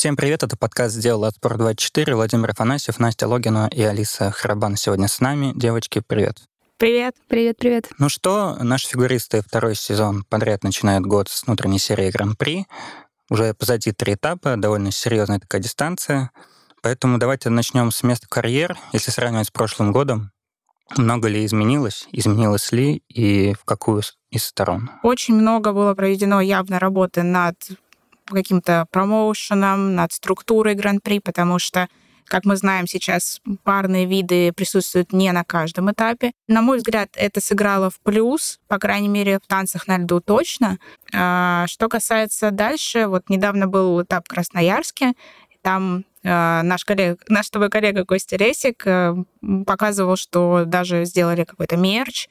Всем привет, это подкаст «Сделал от Спорт24». Владимир Афанасьев, Настя Логина и Алиса Харабан сегодня с нами. Девочки, привет. Привет. Привет, привет. Ну что, наши фигуристы второй сезон подряд начинают год с внутренней серии Гран-при. Уже позади три этапа, довольно серьезная такая дистанция. Поэтому давайте начнем с места карьер. Если сравнивать с прошлым годом, много ли изменилось, изменилось ли и в какую из сторон? Очень много было проведено явно работы над каким-то промоушеном, над структурой Гран-при, потому что как мы знаем, сейчас парные виды присутствуют не на каждом этапе. На мой взгляд, это сыграло в плюс, по крайней мере, в танцах на льду точно. А, что касается дальше, вот недавно был этап в Красноярске, там э, наш, коллега, наш твой коллега Костя Ресик э, показывал, что даже сделали какой-то мерч,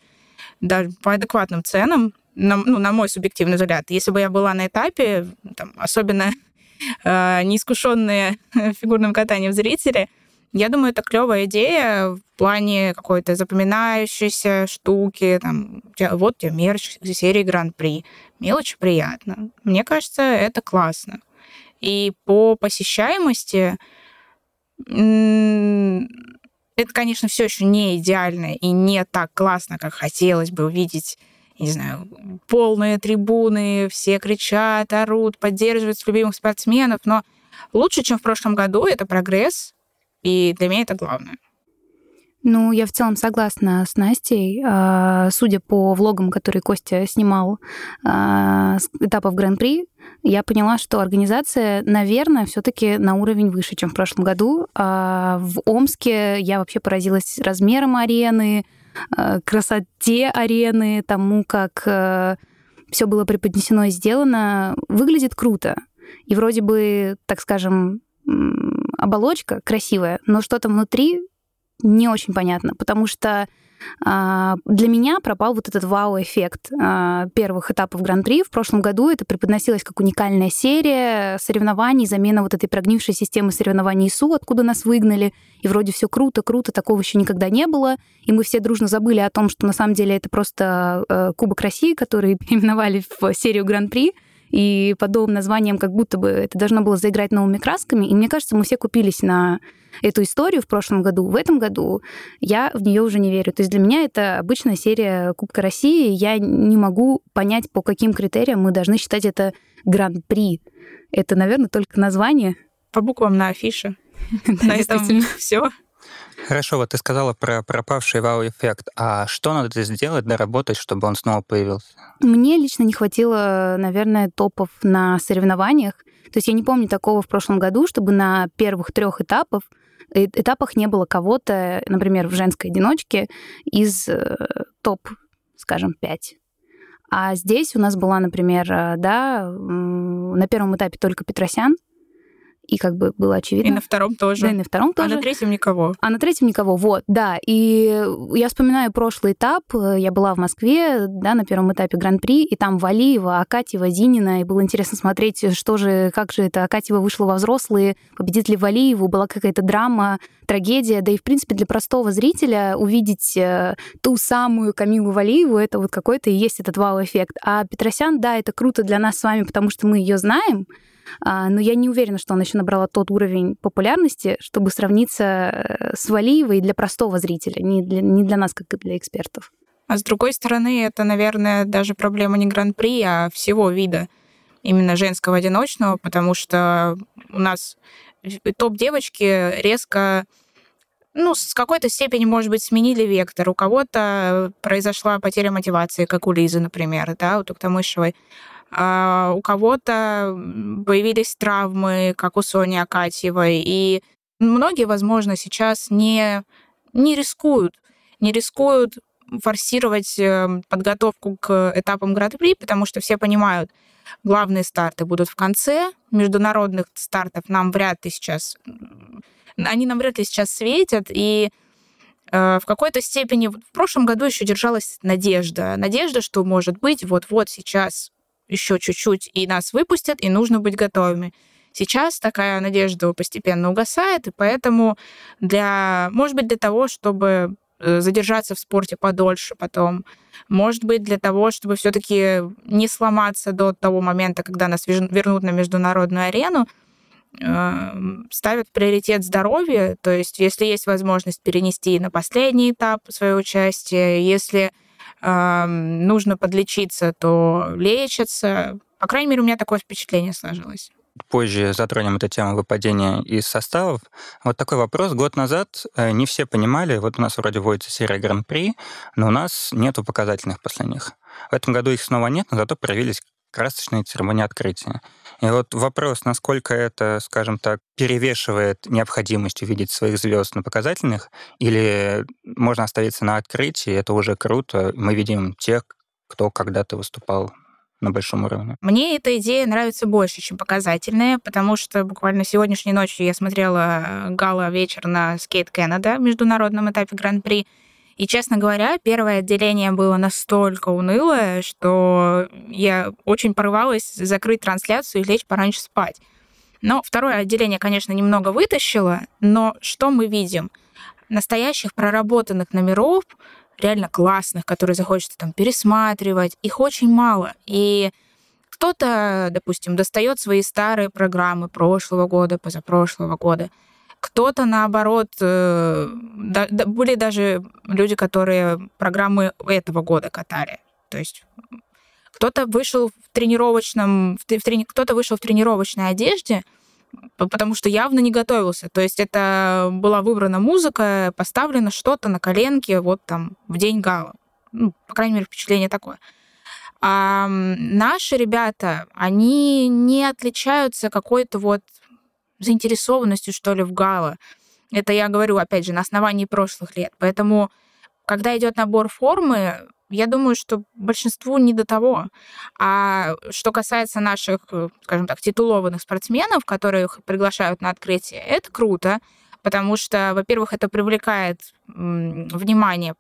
даже по адекватным ценам, на, ну, на мой субъективный взгляд. Если бы я была на этапе, там, особенно э, неискушенные фигурным катанием зрители, я думаю, это клевая идея в плане какой-то запоминающейся штуки. Там, вот тебе мерч серии Гран-при. Мелочь приятно. Мне кажется, это классно. И по посещаемости это, конечно, все еще не идеально и не так классно, как хотелось бы увидеть не знаю, полные трибуны, все кричат, орут, поддерживают любимых спортсменов, но лучше, чем в прошлом году, это прогресс, и для меня это главное. Ну, я в целом согласна с Настей. А, судя по влогам, которые Костя снимал а, с этапов Гран-при, я поняла, что организация, наверное, все-таки на уровень выше, чем в прошлом году. А, в Омске я вообще поразилась размером арены, красоте арены, тому, как все было преподнесено и сделано. Выглядит круто. И вроде бы, так скажем, оболочка красивая, но что-то внутри не очень понятно, потому что для меня пропал вот этот вау-эффект а, первых этапов Гран-при. В прошлом году это преподносилось как уникальная серия соревнований, замена вот этой прогнившей системы соревнований ИСУ, откуда нас выгнали. И вроде все круто, круто, такого еще никогда не было. И мы все дружно забыли о том, что на самом деле это просто э, Кубок России, который переименовали в серию Гран-при и под новым названием как будто бы это должно было заиграть новыми красками. И мне кажется, мы все купились на эту историю в прошлом году. В этом году я в нее уже не верю. То есть для меня это обычная серия Кубка России. Я не могу понять, по каким критериям мы должны считать это гран-при. Это, наверное, только название. По буквам на афише. На этом все. Хорошо, вот ты сказала про пропавший вау-эффект. А что надо сделать, доработать, чтобы он снова появился? Мне лично не хватило, наверное, топов на соревнованиях. То есть я не помню такого в прошлом году, чтобы на первых трех этапах э, этапах не было кого-то, например, в женской одиночке из э, топ, скажем, 5. А здесь у нас была, например, э, да, на первом этапе только Петросян, и как бы было очевидно. И на втором тоже. Да, и на втором тоже. А на третьем никого. А на третьем никого, вот, да. И я вспоминаю прошлый этап, я была в Москве, да, на первом этапе Гран-при, и там Валиева, Акатьева, Зинина, и было интересно смотреть, что же, как же это Акатьева вышла во взрослые, победит ли Валиеву, была какая-то драма, трагедия, да и, в принципе, для простого зрителя увидеть э, ту самую Камилу Валиеву, это вот какой-то и есть этот вау-эффект. А Петросян, да, это круто для нас с вами, потому что мы ее знаем, но я не уверена, что она еще набрала тот уровень популярности, чтобы сравниться э, с Валиевой для простого зрителя, не для, не для нас, как и для экспертов. А с другой стороны, это, наверное, даже проблема не Гран-при, а всего вида именно женского одиночного, потому что у нас топ-девочки резко ну, с какой-то степени, может быть, сменили вектор. У кого-то произошла потеря мотивации, как у Лизы, например, да, у Туктамышевой. А у кого-то появились травмы, как у Сони Акатьевой, и многие, возможно, сейчас не, не рискуют, не рискуют форсировать эм, подготовку к этапам Гран-при, потому что все понимают, главные старты будут в конце, международных стартов. Нам вряд ли сейчас, они нам вряд ли сейчас светят, и э, в какой-то степени в прошлом году еще держалась надежда. Надежда, что, может быть, вот-вот сейчас еще чуть-чуть, и нас выпустят, и нужно быть готовыми. Сейчас такая надежда постепенно угасает, и поэтому для, может быть, для того, чтобы э, задержаться в спорте подольше потом, может быть, для того, чтобы все-таки не сломаться до того момента, когда нас вернут на международную арену, ставят в приоритет здоровье, то есть если есть возможность перенести на последний этап свое участие, если э, нужно подлечиться, то лечатся. По крайней мере, у меня такое впечатление сложилось позже затронем эту тему выпадения из составов. Вот такой вопрос. Год назад э, не все понимали, вот у нас вроде вводится серия Гран-при, но у нас нету показательных последних. В этом году их снова нет, но зато проявились красочные церемонии открытия. И вот вопрос, насколько это, скажем так, перевешивает необходимость увидеть своих звезд на показательных, или можно оставиться на открытии, это уже круто, мы видим тех, кто когда-то выступал на большом уровне. Мне эта идея нравится больше, чем показательная, потому что буквально сегодняшней ночью я смотрела э, гала вечер на Skate Canada, международном этапе Гран-при, и, честно говоря, первое отделение было настолько унылое, что я очень порывалась закрыть трансляцию и лечь пораньше спать. Но второе отделение, конечно, немного вытащило, но что мы видим? Настоящих проработанных номеров, реально классных, которые захочется там пересматривать, их очень мало. И кто-то, допустим, достает свои старые программы прошлого года, позапрошлого года, кто-то, наоборот, э, да, да, были даже люди, которые программы этого года катали. То есть кто-то вышел в тренировочном, в, в трени, кто-то вышел в тренировочной одежде, потому что явно не готовился. То есть это была выбрана музыка, поставлено что-то на коленке вот там в день гала. Ну, по крайней мере, впечатление такое. А наши ребята, они не отличаются какой-то вот заинтересованностью, что ли, в гала. Это я говорю, опять же, на основании прошлых лет. Поэтому, когда идет набор формы, я думаю, что большинству не до того. А что касается наших, скажем так, титулованных спортсменов, которых приглашают на открытие, это круто, потому что, во-первых, это привлекает внимание,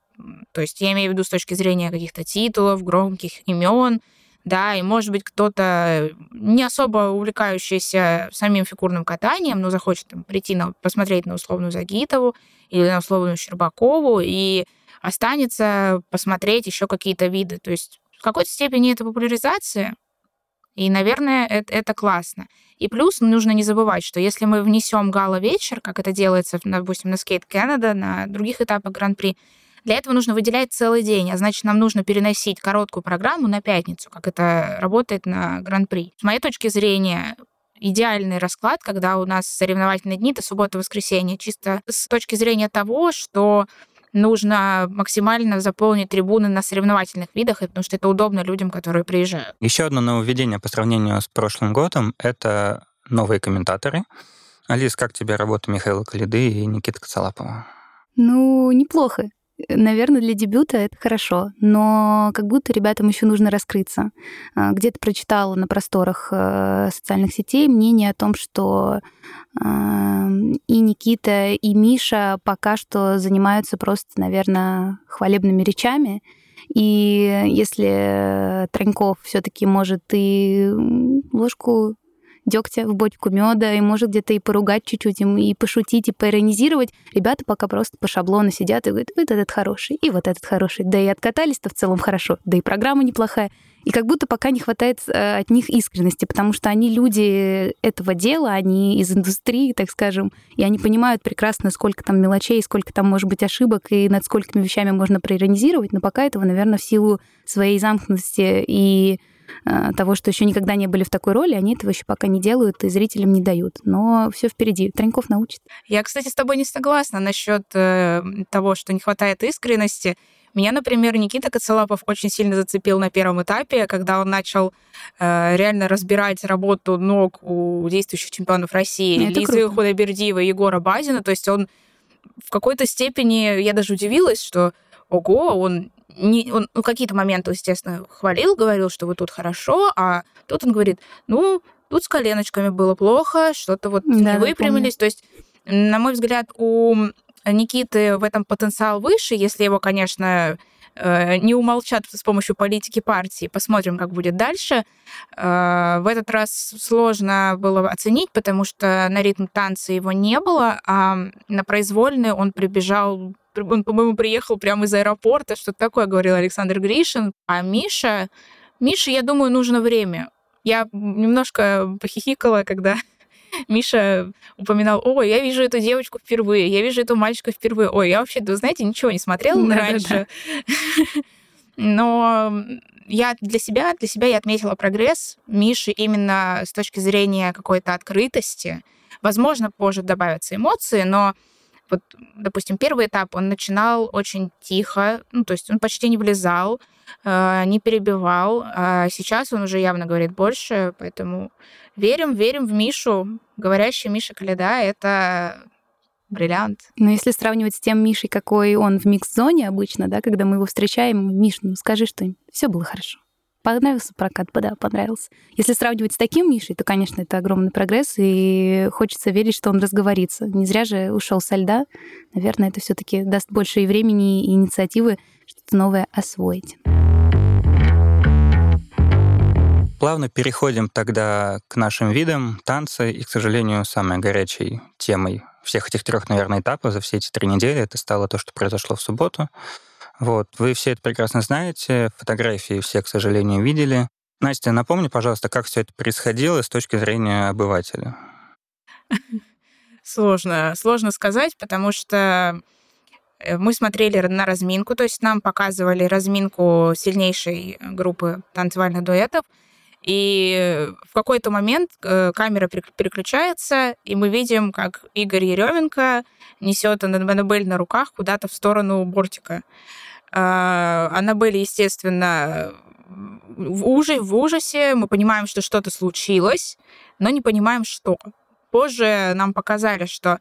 то есть я имею в виду с точки зрения каких-то титулов, громких имен, да, и, может быть, кто-то не особо увлекающийся самим фигурным катанием, но захочет там, прийти на, посмотреть на условную Загитову или на условную Щербакову и останется посмотреть еще какие-то виды. То есть в какой-то степени это популяризация, и, наверное, это, это классно. И плюс нужно не забывать, что если мы внесем гала-вечер, как это делается, допустим, на Skate Canada, на других этапах Гран-при, для этого нужно выделять целый день, а значит, нам нужно переносить короткую программу на пятницу, как это работает на Гран-при. С моей точки зрения, идеальный расклад, когда у нас соревновательные дни, это суббота-воскресенье, чисто с точки зрения того, что нужно максимально заполнить трибуны на соревновательных видах, потому что это удобно людям, которые приезжают. Еще одно нововведение по сравнению с прошлым годом — это новые комментаторы. Алис, как тебе работа Михаила Калиды и Никиты Коцалапова? Ну, неплохо. Наверное, для дебюта это хорошо, но как будто ребятам еще нужно раскрыться. А, где-то прочитала на просторах э, социальных сетей мнение о том, что и Никита, и Миша пока что занимаются просто, наверное, хвалебными речами. И если Троньков все-таки может и ложку дегтя в бочку меда, и может где-то и поругать чуть-чуть, и пошутить, и поиронизировать. Ребята пока просто по шаблону сидят и говорят, вот этот хороший, и вот этот хороший. Да и откатались-то в целом хорошо, да и программа неплохая. И как будто пока не хватает э, от них искренности, потому что они люди этого дела, они из индустрии, так скажем, и они понимают прекрасно, сколько там мелочей, сколько там может быть ошибок, и над сколькими вещами можно проиронизировать, но пока этого, наверное, в силу своей замкнутости и того, что еще никогда не были в такой роли, они этого еще пока не делают и зрителям не дают. Но все впереди. Троньков научит. Я, кстати, с тобой не согласна насчет э, того, что не хватает искренности. Меня, например, Никита Коцелапов очень сильно зацепил на первом этапе, когда он начал э, реально разбирать работу ног у действующих чемпионов России, Это Лизы. Худобердиева и Егора Базина. То есть он в какой-то степени, я даже удивилась, что ого, он не, он ну, какие-то моменты, естественно, хвалил, говорил, что вы тут хорошо, а тут он говорит, ну, тут с коленочками было плохо, что-то вот да, не выпрямились. То есть, на мой взгляд, у Никиты в этом потенциал выше, если его, конечно, э, не умолчат с помощью политики партии. Посмотрим, как будет дальше. Э, в этот раз сложно было оценить, потому что на ритм танца его не было, а на произвольный он прибежал он, по-моему, приехал прямо из аэропорта, что-то такое говорил Александр Гришин. А Миша, Мише, я думаю, нужно время. Я немножко похихикала, когда Миша упоминал, ой, я вижу эту девочку впервые, я вижу эту мальчика впервые. Ой, я вообще, вы знаете, ничего не смотрела да, раньше. Но я для себя, для себя я отметила прогресс Миши именно с точки зрения какой-то открытости. Возможно, позже добавятся эмоции, но вот, допустим, первый этап он начинал очень тихо, ну, то есть он почти не влезал, э, не перебивал, а сейчас он уже явно говорит больше, поэтому верим, верим в Мишу. Говорящий Миша Каледа — это бриллиант. Но если сравнивать с тем Мишей, какой он в микс-зоне обычно, да, когда мы его встречаем, Миш, ну скажи что-нибудь, все было хорошо. Понравился прокат? Да, понравился. Если сравнивать с таким Мишей, то, конечно, это огромный прогресс, и хочется верить, что он разговорится. Не зря же ушел со льда. Наверное, это все таки даст больше и времени, и инициативы что-то новое освоить. Плавно переходим тогда к нашим видам танцы, и, к сожалению, самой горячей темой всех этих трех, наверное, этапов за все эти три недели это стало то, что произошло в субботу. Вот, вы все это прекрасно знаете, фотографии все, к сожалению, видели. Настя, напомни, пожалуйста, как все это происходило с точки зрения обывателя. Сложно, сложно сказать, потому что э, мы смотрели на разминку, то есть нам показывали разминку сильнейшей группы танцевальных дуэтов, и в какой-то момент э, камера переключается, и мы видим, как Игорь Еременко несет Аннабель на руках куда-то в сторону бортика. Аннабель, естественно, в, ужасе, в ужасе. Мы понимаем, что что-то случилось, но не понимаем, что. Позже нам показали, что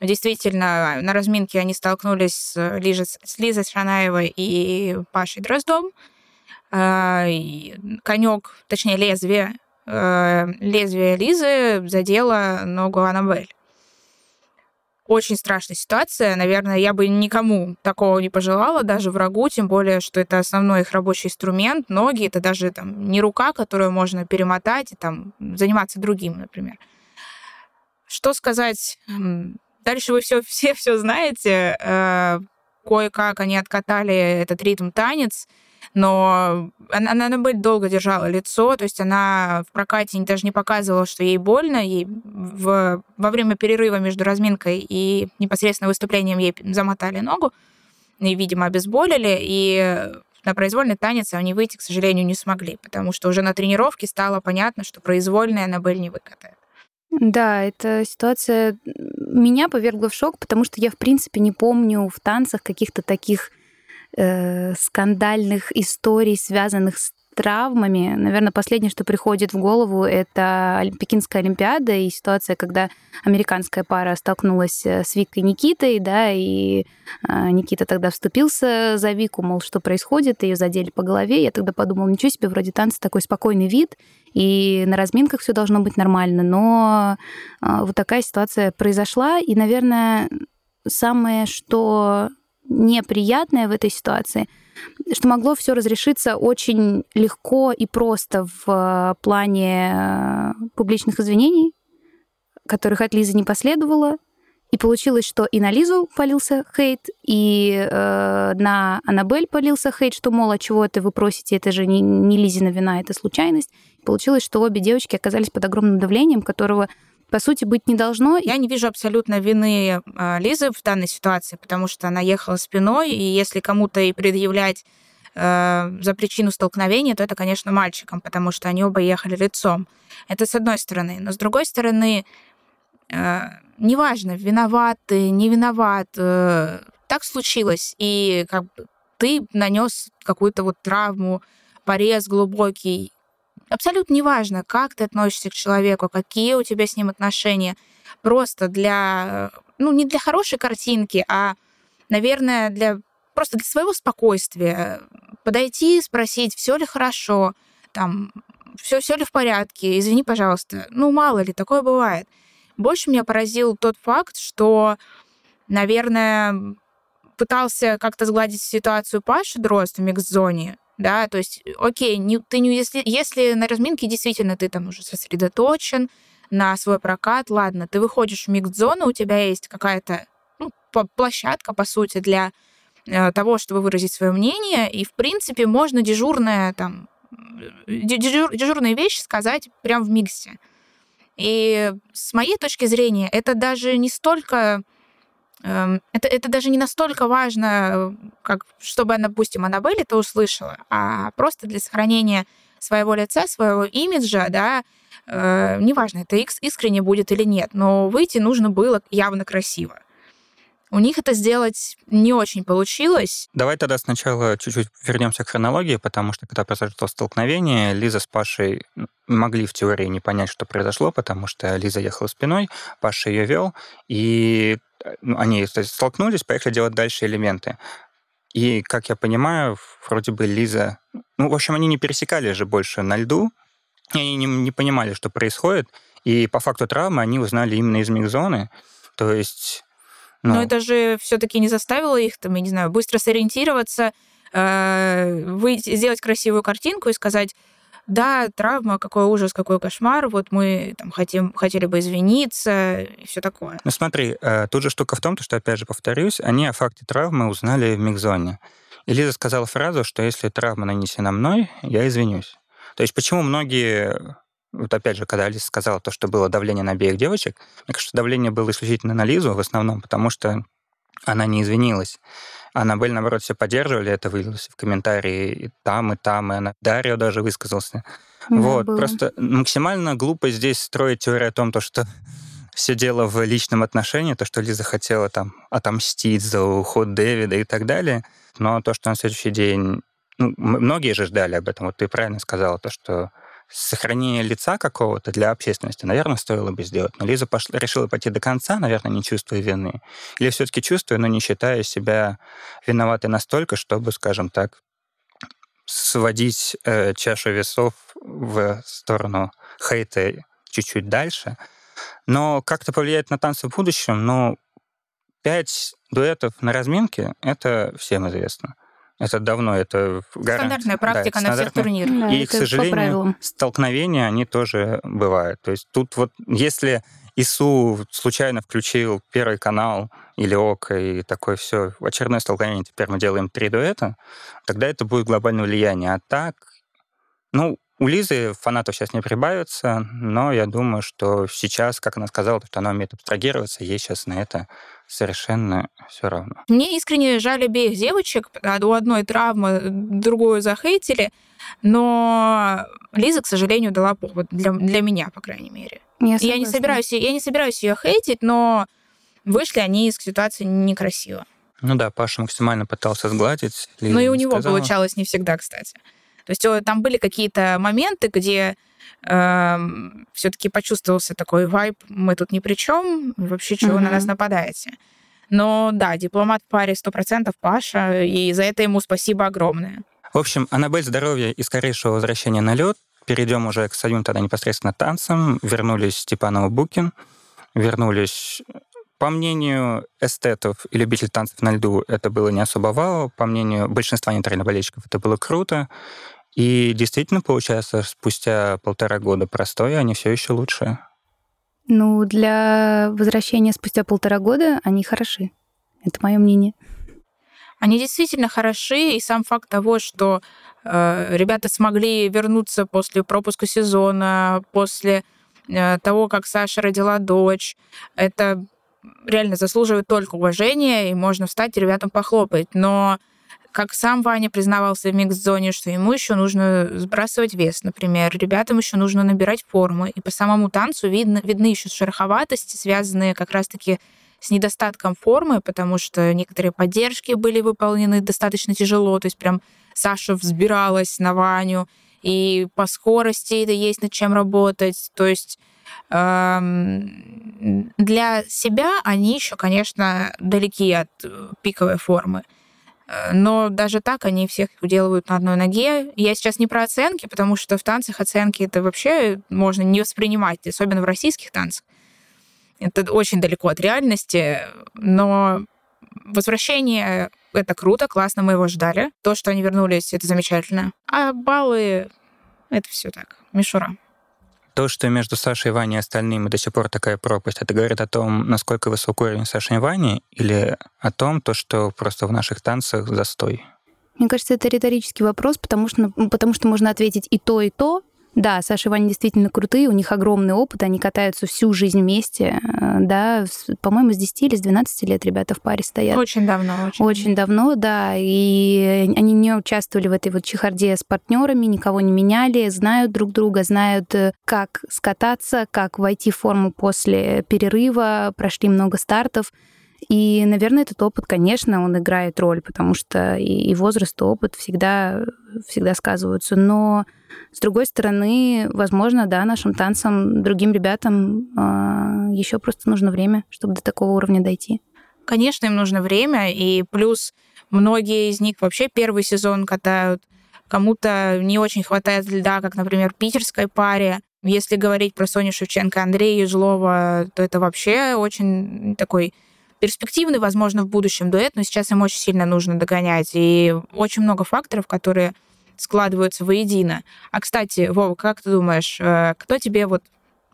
действительно на разминке они столкнулись с, Лизой, с Лизой Шанаевой и Пашей Дроздом. А, конек, точнее лезвие, э, лезвие Лизы задело ногу Аннабель. Очень страшная ситуация. Наверное, я бы никому такого не пожелала, даже врагу, тем более, что это основной их рабочий инструмент. Ноги — это даже там, не рука, которую можно перемотать и там, заниматься другим, например. Что сказать? Дальше вы все, все, все знаете. Э, кое-как они откатали этот ритм-танец — но она, она, она долго держала лицо, то есть она в прокате даже не показывала, что ей больно, ей в, во время перерыва между разминкой и непосредственно выступлением ей замотали ногу, и, видимо, обезболили, и на произвольный танец они выйти, к сожалению, не смогли, потому что уже на тренировке стало понятно, что произвольная Аннабель не выкатает. Да, эта ситуация меня повергла в шок, потому что я, в принципе, не помню в танцах каких-то таких э, скандальных историй, связанных с травмами. Наверное, последнее, что приходит в голову, это Пекинская Олимпиада и ситуация, когда американская пара столкнулась э, с Викой Никитой, да, и э, Никита тогда вступился за Вику, мол, что происходит, ее задели по голове. Я тогда подумала, ничего себе, вроде танцы такой спокойный вид, и на разминках все должно быть нормально, но э, вот такая ситуация произошла, и, наверное, самое, что неприятное в этой ситуации, что могло все разрешиться очень легко и просто в э, плане э, публичных извинений, которых от Лизы не последовало. И получилось, что и на Лизу полился хейт, и э, на Аннабель полился хейт, что, мол, а чего это вы просите, это же не, не Лизина вина, это случайность. Получилось, что обе девочки оказались под огромным давлением, которого по сути, быть не должно. Я не вижу абсолютно вины а, Лизы в данной ситуации, потому что она ехала спиной, и если кому-то и предъявлять э, за причину столкновения, то это, конечно, мальчикам, потому что они оба ехали лицом. Это с одной стороны. Но с другой стороны, э, неважно, виноват ты, не виноват, э, так случилось, и как бы ты нанес какую-то вот травму, порез глубокий, Абсолютно неважно, как ты относишься к человеку, какие у тебя с ним отношения. Просто для, ну, не для хорошей картинки, а, наверное, для просто для своего спокойствия. Подойти, спросить, все ли хорошо, там, все, все ли в порядке, извини, пожалуйста. Ну, мало ли, такое бывает. Больше меня поразил тот факт, что, наверное, пытался как-то сгладить ситуацию Паша Дрозд в микс-зоне, да, то есть, окей, не, ты не, если, если на разминке действительно ты там уже сосредоточен на свой прокат, ладно, ты выходишь в микс-зону, у тебя есть какая-то ну, площадка, по сути, для э, того, чтобы выразить свое мнение, и, в принципе, можно дежурная там, дежур, дежурные вещи сказать прямо в миксе. И с моей точки зрения, это даже не столько это, это даже не настолько важно, как чтобы, допустим, Аннабель это услышала, а просто для сохранения своего лица, своего имиджа, да, э, неважно, это искренне будет или нет, но выйти нужно было явно красиво. У них это сделать не очень получилось. Давай тогда сначала чуть-чуть вернемся к хронологии, потому что когда произошло столкновение, Лиза с Пашей могли в теории не понять, что произошло, потому что Лиза ехала спиной, Паша ее вел, и ну, они столкнулись, поехали делать дальше элементы. И, как я понимаю, вроде бы Лиза... Ну, в общем, они не пересекали же больше на льду, и они не, не понимали, что происходит. И по факту травмы они узнали именно из миг-зоны. То есть но, Но это же все-таки не заставило их, там, я не знаю, быстро сориентироваться, э, выйти, сделать красивую картинку и сказать, да, травма, какой ужас, какой кошмар, вот мы там хотим, хотели бы извиниться и все такое. Ну смотри, э, тут же штука в том, что, опять же, повторюсь, они о факте травмы узнали в мигзоне. И Лиза сказала фразу, что если травма нанесена мной, я извинюсь. То есть почему многие вот опять же, когда Алиса сказала то, что было давление на обеих девочек, мне кажется, давление было исключительно на Лизу в основном, потому что она не извинилась. Аннабель, наоборот, все поддерживали, это вылилось в комментарии и там, и там, и она. Дарио даже высказался. Да, вот, было. просто максимально глупо здесь строить теорию о том, то, что все дело в личном отношении, то, что Лиза хотела там отомстить за уход Дэвида и так далее. Но то, что на следующий день... Ну, многие же ждали об этом. Вот ты правильно сказала, то, что сохранение лица какого-то для общественности, наверное, стоило бы сделать. Но Лиза пошла, решила пойти до конца, наверное, не чувствуя вины. Или все-таки чувствуя, но не считая себя виноватой настолько, чтобы, скажем так, сводить э, чашу весов в сторону хейта чуть-чуть дальше. Но как-то повлиять на танцы в будущем, ну, пять дуэтов на разминке, это всем известно. Это давно, это гарант. Стандартная практика да, на всех турнирах. Да, и, к сожалению, столкновения, они тоже бывают. То есть тут вот, если ИСУ случайно включил Первый канал или ОК, и такое все, очередное столкновение, теперь мы делаем три дуэта, тогда это будет глобальное влияние. А так, ну, у Лизы фанатов сейчас не прибавится, но я думаю, что сейчас, как она сказала, что она умеет абстрагироваться, ей сейчас на это совершенно все равно. Мне искренне жаль обеих девочек. У одной травма, другую захейтили, но Лиза, к сожалению, дала повод для, для меня, по крайней мере. Я, я не собираюсь, я не собираюсь ее хейтить, но вышли они из ситуации некрасиво. Ну да, Паша максимально пытался сгладить. Лиза ну и у него сказала. получалось не всегда, кстати. То есть там были какие-то моменты, где э, эм, все-таки почувствовался такой вайб, мы тут ни при чем, вообще чего mm-hmm. на нас нападаете. Но да, дипломат в паре 100% Паша, и за это ему спасибо огромное. В общем, Аннабель, здоровья и скорейшего возвращения на лед. Перейдем уже к самим тогда непосредственно танцам. Вернулись Степанова Букин, вернулись по мнению эстетов и любителей танцев на льду, это было не особо вау. По мнению большинства нейтральных болельщиков, это было круто. И действительно, получается, спустя полтора года простоя они все еще лучше. Ну, для возвращения спустя полтора года они хороши. Это мое мнение. Они действительно хороши, и сам факт того, что э, ребята смогли вернуться после пропуска сезона, после э, того, как Саша родила дочь, это реально заслуживает только уважения, и можно встать и ребятам похлопать. Но как сам Ваня признавался в микс-зоне, что ему еще нужно сбрасывать вес, например, ребятам еще нужно набирать форму. И по самому танцу видно, видны еще шероховатости, связанные как раз-таки с недостатком формы, потому что некоторые поддержки были выполнены достаточно тяжело, то есть прям Саша взбиралась на Ваню, и по скорости это есть над чем работать. То есть эм, для себя они еще, конечно, далеки от э, пиковой формы. Э, но даже так они всех уделывают на одной ноге. Я сейчас не про оценки, потому что в танцах оценки это вообще можно не воспринимать, особенно в российских танцах. Это очень далеко от реальности, но возвращение — это круто, классно, мы его ждали. То, что они вернулись, это замечательно. А баллы — это все так, мишура. То, что между Сашей и Ваней и остальными до сих пор такая пропасть, это говорит о том, насколько высок уровень Саши и Вани, или о том, то, что просто в наших танцах застой? Мне кажется, это риторический вопрос, потому что, потому что можно ответить и то, и то, Да, Саша и Ваня действительно крутые, у них огромный опыт, они катаются всю жизнь вместе, э, да, по-моему, с 10 или с 12 лет ребята в паре стоят. Очень давно. Очень, очень давно, да, и они не участвовали в этой вот чехарде с партнерами, никого не меняли, знают друг друга, знают, э, как скататься, как войти в форму после перерыва, прошли много стартов. И, наверное, этот опыт, конечно, он играет роль, потому что и, возраст, и опыт всегда, всегда сказываются. Но с другой стороны, возможно, да, нашим танцам, другим ребятам э, а, еще просто нужно время, чтобы до такого уровня дойти. Конечно, им нужно время, и плюс многие из них вообще первый сезон катают, кому-то не очень хватает льда, как, например, питерской паре. Если говорить про Соню Шевченко, Андрея Ежлова, то это вообще очень такой перспективный, возможно, в будущем дуэт, но сейчас им очень сильно нужно догонять. И очень много факторов, которые складываются воедино. А, кстати, Вова, как ты думаешь, э, кто тебе вот,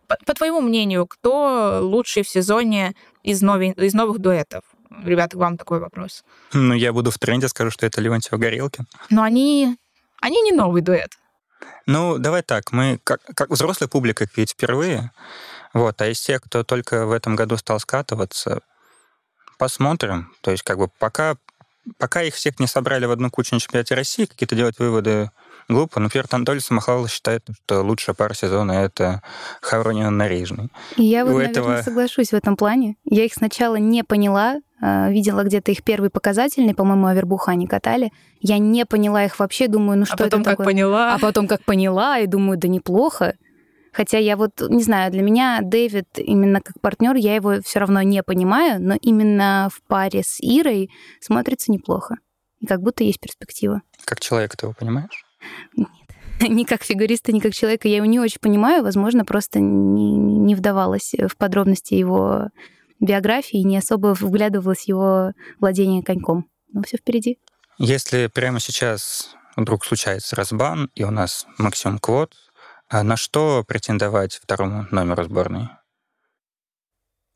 по, по твоему мнению, кто лучший в сезоне из, нови, из новых дуэтов? Ребята, вам такой вопрос. Ну, я буду в тренде, скажу, что это Левантьева Горелкин. Но они, они не новый дуэт. Ну, давай так, мы как, как взрослая публика видеть впервые, вот, а из тех, кто только в этом году стал скатываться, посмотрим. То есть, как бы, пока пока их всех не собрали в одну кучу на чемпионате России, какие-то делать выводы глупо. Например, Анатолий Самохвалов считает, что лучшая пара сезона — это Хавронина Нарижный. И я вот, У наверное, этого... соглашусь в этом плане. Я их сначала не поняла, а, видела где-то их первый показательный, по-моему, Авербуха они катали. Я не поняла их вообще, думаю, ну а что а потом это как такое? поняла. А потом как поняла, и думаю, да неплохо. Хотя я вот, не знаю, для меня Дэвид именно как партнер, я его все равно не понимаю, но именно в паре с Ирой смотрится неплохо. И как будто есть перспектива. Как человек ты его понимаешь? Нет. Ни как фигуриста, ни как человека я его не очень понимаю. Возможно, просто не, не вдавалась в подробности его биографии, не особо вглядывалась в его владение коньком. Но все впереди. Если прямо сейчас вдруг случается разбан, и у нас максимум квот, а на что претендовать второму номеру сборной?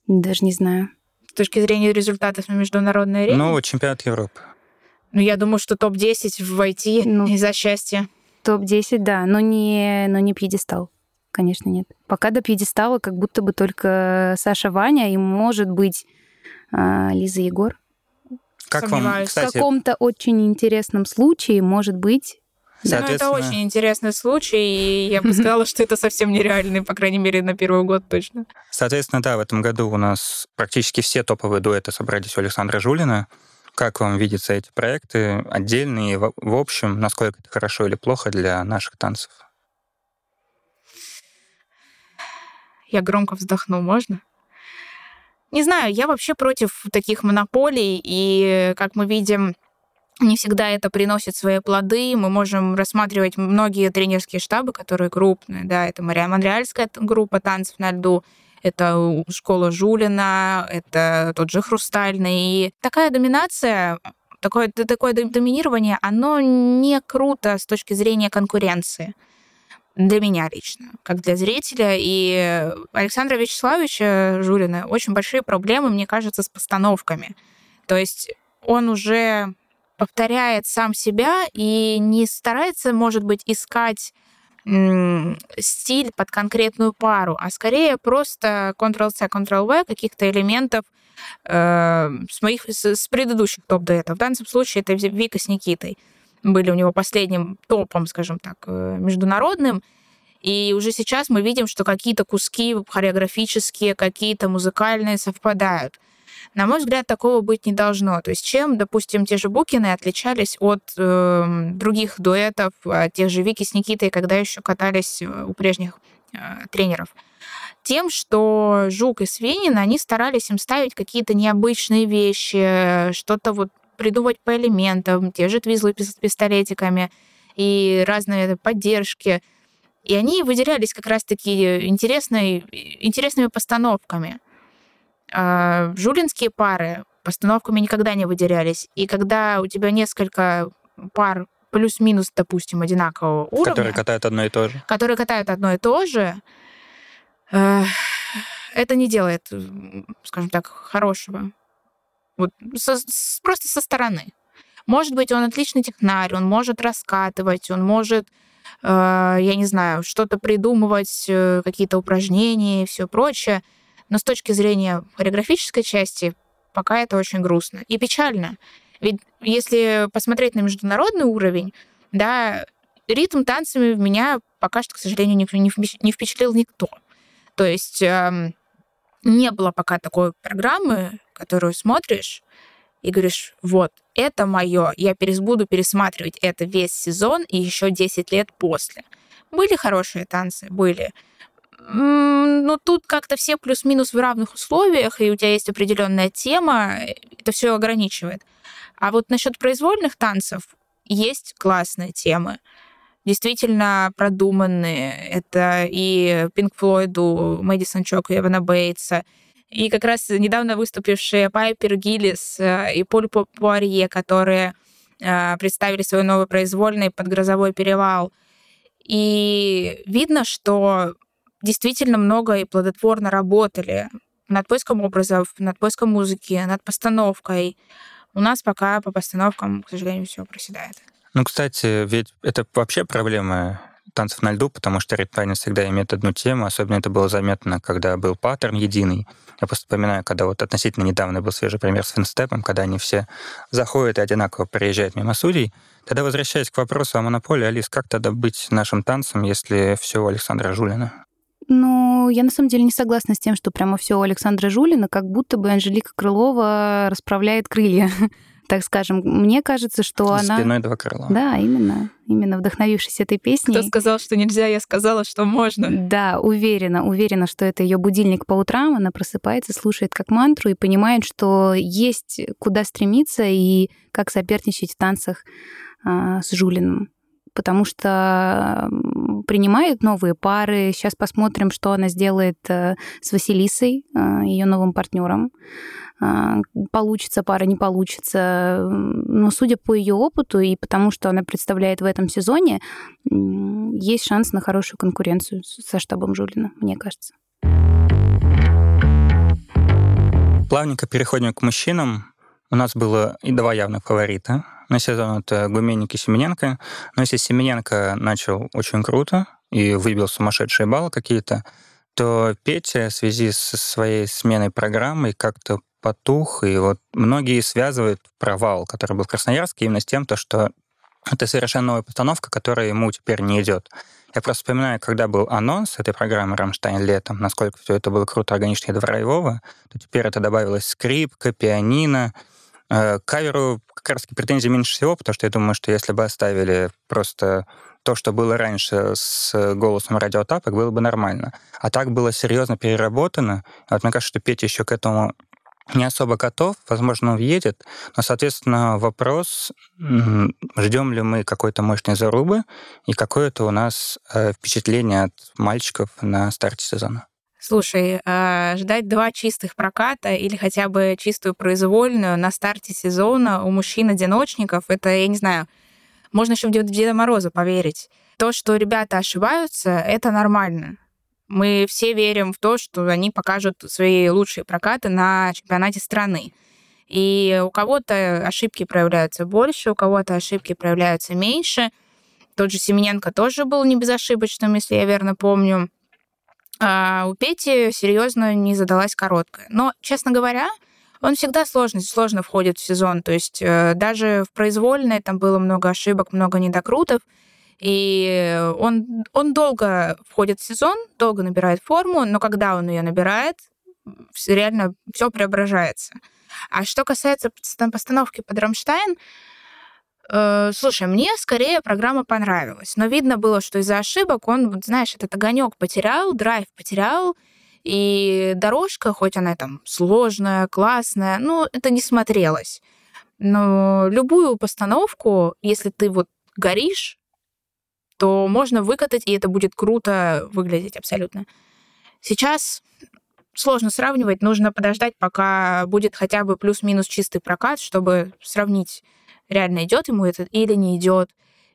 Даже не знаю. С точки зрения результатов на международной арене? Ну, чемпионат Европы. Ну, я думаю, что топ-10 войти ну, из-за счастья. Топ-10, да, но не, но не пьедестал. Конечно, нет. Пока до пьедестала как будто бы только Саша Ваня и, может быть, а, Лиза Егор. Как вам, кстати... В каком-то очень интересном случае, может быть, Соответственно... Ну, это очень интересный случай, и я бы сказала, что это совсем нереальный, по крайней мере, на первый год точно. Соответственно, да, в этом году у нас практически все топовые дуэты собрались у Александра Жулина. Как вам видятся эти проекты отдельные, в, в общем, насколько это хорошо или плохо для наших танцев? Я громко вздохну, можно? Не знаю, я вообще против таких монополий, и, как мы видим, не всегда это приносит свои плоды. Мы можем рассматривать многие тренерские штабы, которые крупные. Да, это Мария Монреальская группа танцев на льду, это школа Жулина, это тот же Хрустальный. И такая доминация, такое, такое доминирование, оно не круто с точки зрения конкуренции для меня лично, как для зрителя. И Александра Вячеславовича Жулина очень большие проблемы, мне кажется, с постановками. То есть он уже повторяет сам себя и не старается, может быть, искать стиль под конкретную пару, а скорее просто Ctrl-C, Ctrl-V каких-то элементов э, с моих с, с предыдущих топ-дуэтов. В данном случае это Вика с Никитой были у него последним топом, скажем так, э, международным. И уже сейчас мы видим, что какие-то куски хореографические, какие-то музыкальные совпадают. На мой взгляд, такого быть не должно. То есть чем, допустим, те же Букины отличались от э, других дуэтов, э, тех же Вики с Никитой, когда еще катались э, у прежних э, тренеров? Тем, что Жук и Свенин, они старались им ставить какие-то необычные вещи, что-то вот придумывать по элементам, те же твизлы с пистолетиками и разные поддержки. И они выделялись как раз-таки интересной, интересными постановками. А, жулинские пары постановками никогда не выделялись. И когда у тебя несколько пар плюс-минус, допустим, одинакового уровня... Которые катают одно и то же. Которые катают одно и то же, э, это не делает, скажем так, хорошего. Вот со, с, просто со стороны. Может быть, он отличный технарь, он может раскатывать, он может э, я не знаю, что-то придумывать, э, какие-то упражнения и все прочее. Но с точки зрения хореографической части пока это очень грустно и печально. Ведь если посмотреть на международный уровень, да, ритм танцами в меня пока что, к сожалению, не впечатлил никто. То есть эм, не было пока такой программы, которую смотришь и говоришь, вот, это мое, я буду пересматривать это весь сезон и еще 10 лет после. Были хорошие танцы, были. Но тут как-то все плюс-минус в равных условиях, и у тебя есть определенная тема, это все ограничивает. А вот насчет произвольных танцев есть классные темы действительно продуманные. Это и Пинк Флойду, Мэдисон Чок и Эвана Бейтса, и как раз недавно выступившие Пайпер Гиллис э, и Поль Пуарье, которые э, представили свой новый произвольный под грозовой перевал. И видно, что действительно много и плодотворно работали над поиском образов, над поиском музыки, над постановкой. У нас пока по постановкам, к сожалению, все проседает. Ну, кстати, ведь это вообще проблема танцев на льду, потому что ритм всегда имеет одну тему. Особенно это было заметно, когда был паттерн единый. Я просто вспоминаю, когда вот относительно недавно был свежий пример с финстепом, когда они все заходят и одинаково приезжают мимо судей. Тогда, возвращаясь к вопросу о монополии, Алис, как тогда быть нашим танцем, если все у Александра Жулина? Ну, я на самом деле не согласна с тем, что прямо все у Александра Жулина, как будто бы Анжелика Крылова расправляет крылья. так скажем. Мне кажется, что За она... Спиной два крыла. Да, именно. Именно вдохновившись этой песней. Кто сказал, что нельзя, я сказала, что можно. Да, уверена, уверена, что это ее будильник по утрам. Она просыпается, слушает как мантру и понимает, что есть куда стремиться и как соперничать в танцах а, с Жулиным потому что принимает новые пары. Сейчас посмотрим, что она сделает э, с Василисой, э, ее новым партнером. А, получится пара, не получится. Но судя по ее опыту и потому, что она представляет в этом сезоне, есть шанс на хорошую конкуренцию со штабом Жулина, мне кажется. Плавненько переходим к мужчинам. У нас было и два явных фаворита на сезон. Это Гуменник и Семененко. Но если Семененко начал очень круто и выбил сумасшедшие баллы какие-то, то Петя в связи со своей сменой программы как-то потух, и вот многие связывают провал, который был в Красноярске, именно с тем, то, что это совершенно новая постановка, которая ему теперь не идет. Я просто вспоминаю, когда был анонс этой программы «Рамштайн летом», насколько все это было круто, органично и дворового, то теперь это добавилась скрипка, пианино. Э, каверу как раз претензий меньше всего, потому что я думаю, что если бы оставили просто то, что было раньше с голосом радиотапок, было бы нормально. А так было серьезно переработано. Вот мне кажется, что Петя еще к этому не особо готов, возможно, он въедет, но, соответственно, вопрос, ждем ли мы какой-то мощной зарубы и какое-то у нас э, впечатление от мальчиков на старте сезона. Слушай, э, ждать два чистых проката или хотя бы чистую произвольную на старте сезона у мужчин-одиночников, это, я не знаю, можно еще в Деда Мороза поверить. То, что ребята ошибаются, это нормально. Мы все верим в то, что они покажут свои лучшие прокаты на чемпионате страны. И у кого-то ошибки проявляются больше, у кого-то ошибки проявляются меньше. Тот же Семененко тоже был не безошибочным, если я верно помню. А у Пети серьезно не задалась короткая. Но, честно говоря, он всегда сложно, сложно входит в сезон. То есть э, даже в произвольной там было много ошибок, много недокрутов. И он, он долго входит в сезон, долго набирает форму, но когда он ее набирает, реально все преображается. А что касается постановки под Рамштайн, слушай, мне скорее программа понравилась, но видно было, что из-за ошибок он, знаешь, этот огонек потерял, драйв потерял, и дорожка, хоть она там сложная, классная, ну, это не смотрелось. Но любую постановку, если ты вот горишь, то можно выкатать, и это будет круто выглядеть абсолютно. Сейчас сложно сравнивать, нужно подождать, пока будет хотя бы плюс-минус чистый прокат, чтобы сравнить, реально идет ему это или не идет,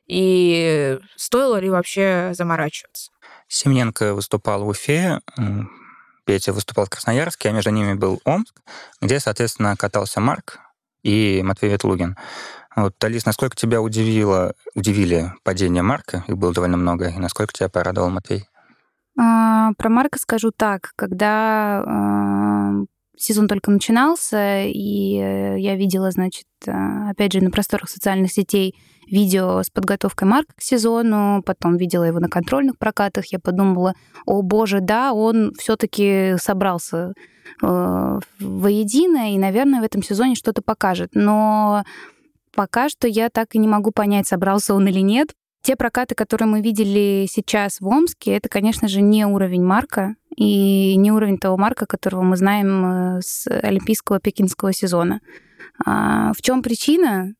и стоило ли вообще заморачиваться. Семененко выступал в Уфе, Петя выступал в Красноярске, а между ними был Омск, где, соответственно, катался Марк и Матвей Ветлугин. Вот, Талис, насколько тебя удивило, удивили падение Марка, их было довольно много, и насколько тебя порадовал Матвей? А, про Марка скажу так. Когда а, сезон только начинался, и э, я видела, значит, а, опять же, на просторах социальных сетей видео с подготовкой Марка к сезону, потом видела его на контрольных прокатах, я подумала, о боже, да, он все-таки собрался э, воедино, и, наверное, в этом сезоне что-то покажет. Но пока что я так и не могу понять, собрался он или нет. Те прокаты, которые мы видели сейчас в Омске, это, конечно же, не уровень Марка и не уровень того Марка, которого мы знаем э, с олимпийского пекинского сезона. А в чем причина?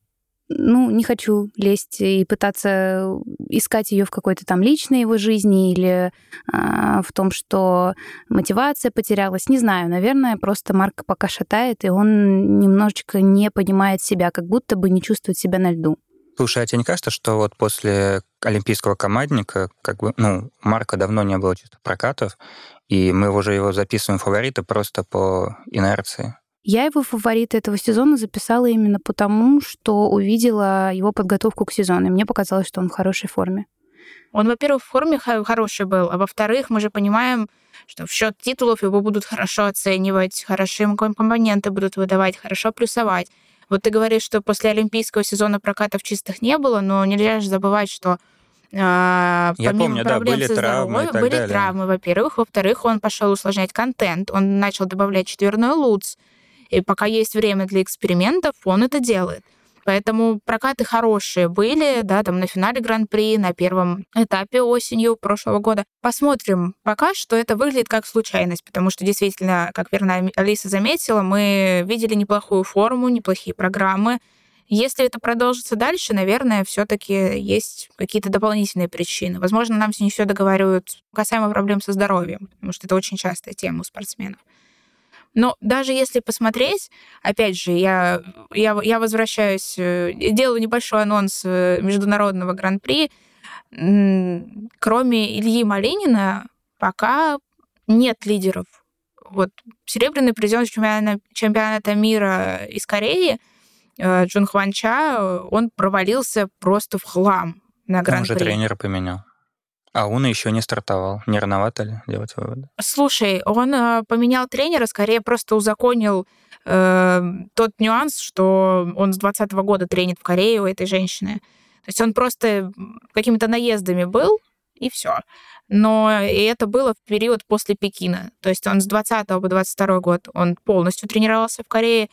ну, не хочу лезть и пытаться искать ее в какой-то там личной его жизни или а, в том, что мотивация потерялась. Не знаю, наверное, просто Марк пока шатает, и он немножечко не понимает себя, как будто бы не чувствует себя на льду. Слушай, а тебе не кажется, что вот после олимпийского командника, как бы, ну, Марка давно не было чисто прокатов, и мы уже его записываем фавориты просто по инерции? Я его фаворит этого сезона записала именно потому, что увидела его подготовку к сезону, и мне показалось, что он в хорошей форме. Он, во-первых, в форме хороший был, а во-вторых, мы же понимаем, что в счет титулов его будут хорошо оценивать, хорошие компоненты будут выдавать, хорошо плюсовать. Вот ты говоришь, что после олимпийского сезона прокатов чистых не было, но нельзя же забывать, что э, Я помимо помню, проблем да, были со травмы, были далее. травмы, во-первых. Во-вторых, он пошел усложнять контент, он начал добавлять четверной луц, и пока есть время для экспериментов, он это делает. Поэтому прокаты хорошие были, да, там на финале Гран-при, на первом этапе осенью прошлого года. Посмотрим. Пока что это выглядит как случайность, потому что действительно, как верно Алиса заметила, мы видели неплохую форму, неплохие программы. Если это продолжится дальше, наверное, все-таки есть какие-то дополнительные причины. Возможно, нам не все договаривают касаемо проблем со здоровьем, потому что это очень частая тема у спортсменов. Но даже если посмотреть, опять же, я, я, я возвращаюсь, э, делаю небольшой анонс э, международного гран-при. Кроме Ильи Малинина, пока нет лидеров. Вот серебряный призер чемпионата, чемпионата мира из Кореи э, Джун Хван Ча, он провалился просто в хлам на гран-при. Он же тренера поменял. А он еще не стартовал. Не рановато ли делать выводы? Слушай, он э, поменял тренера, скорее просто узаконил э, тот нюанс, что он с 20 года тренит в Корее у этой женщины. То есть он просто какими-то наездами был, и все. Но и это было в период после Пекина. То есть он с 20 по 22 год он полностью тренировался в Корее.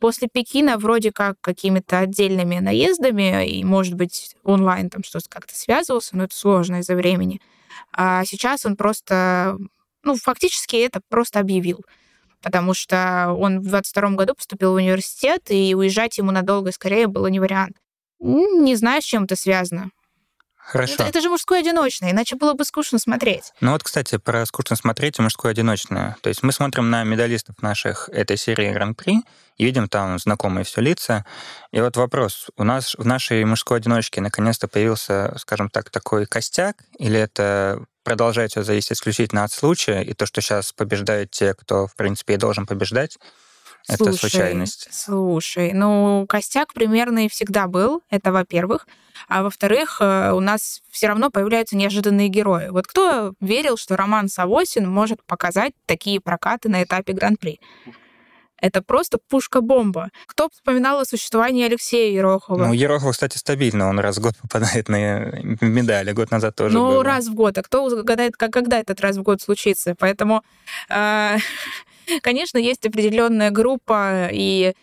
После Пекина вроде как какими-то отдельными наездами и, может быть, онлайн там что-то как-то связывался, но это сложно из-за времени. А сейчас он просто, ну, фактически это просто объявил потому что он в 22 году поступил в университет, и уезжать ему надолго скорее было не вариант. Не знаю, с чем это связано. Хорошо. Это, это же мужское одиночное, иначе было бы скучно смотреть. Ну вот, кстати, про скучно смотреть и мужское одиночное. То есть мы смотрим на медалистов наших этой серии Гран-при и видим там знакомые все лица. И вот вопрос. У нас в нашей мужской одиночке наконец-то появился, скажем так, такой костяк, или это продолжает все зависеть исключительно от случая, и то, что сейчас побеждают те, кто, в принципе, и должен побеждать, это слушай, случайность. Слушай, ну, костяк примерно и всегда был, это во-первых. А во-вторых, э, у нас все равно появляются неожиданные герои. Вот кто верил, что Роман Савосин может показать такие прокаты на этапе Гран-при? Это просто пушка-бомба. Кто вспоминал о существовании Алексея Ерохова? Ну, Ерохов, кстати, стабильно. Он раз в год попадает на медали. Год назад тоже Ну, было. раз в год. А кто угадает, когда этот раз в год случится? Поэтому, э, конечно, есть определенная группа и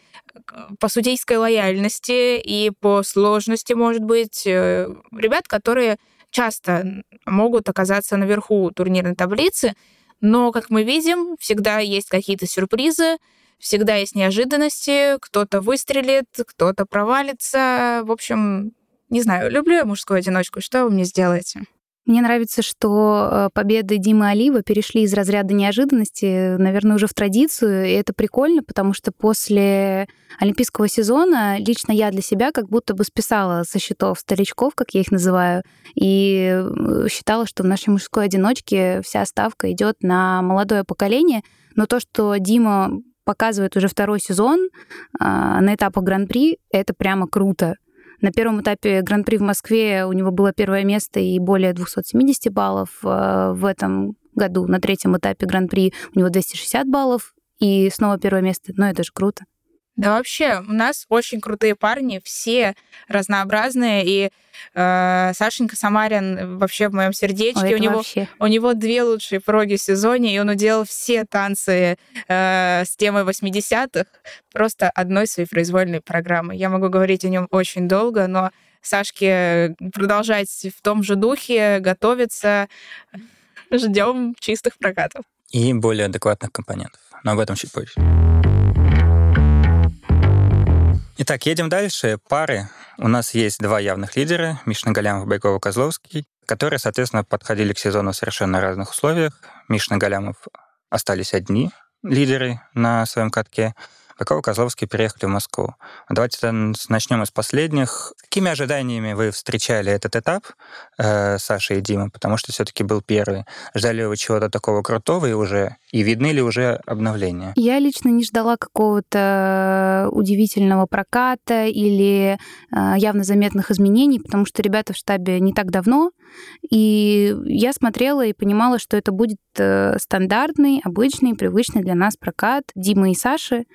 по судейской лояльности и по сложности, может быть, э, ребят, которые часто могут оказаться наверху турнирной таблицы, но, как мы видим, всегда есть какие-то сюрпризы, всегда есть неожиданности, кто-то выстрелит, кто-то провалится. В общем, не знаю, люблю я мужскую одиночку. Что вы мне сделаете? Мне нравится, что э, победы Димы Алива перешли из разряда неожиданности, наверное, уже в традицию, и это прикольно, потому что после олимпийского сезона лично я для себя как будто бы списала со счетов старичков, как я их называю, и э, считала, что в нашей мужской одиночке вся ставка идет на молодое поколение, но то, что Дима показывает уже второй сезон а, на этапах Гран-при, это прямо круто. На первом этапе Гран-при в Москве у него было первое место и более 270 баллов. А, в этом году на третьем этапе Гран-при у него 260 баллов и снова первое место. Но это же круто. Да вообще, у нас очень крутые парни, все разнообразные, и э, Сашенька Самарин вообще в моем сердечке. Ой, у, него, вообще. у него две лучшие проги в сезоне, и он уделал все танцы э, с темой 80-х просто одной своей произвольной программы. Я могу говорить о нем очень долго, но Сашке продолжать в том же духе, готовиться. Ждем чистых прокатов. И более адекватных компонентов. Но об этом чуть позже. Итак, едем дальше. Пары. У нас есть два явных лидера, Мишна Галямов и Байкова Козловский, которые, соответственно, подходили к сезону в совершенно разных условиях. Мишна Галямов остались одни лидеры на своем катке, Байкова Козловский переехали в Москву. Давайте начнем из последних. Какими ожиданиями вы встречали этот этап, э, Саша и Дима? Потому что все-таки был первый. Ждали вы чего-то такого крутого и уже и видны ли уже обновления? Я лично не ждала какого-то удивительного проката или э, явно заметных изменений, потому что ребята в штабе не так давно, и я смотрела и понимала, что это будет э, стандартный, обычный, привычный для нас прокат Димы и Саши.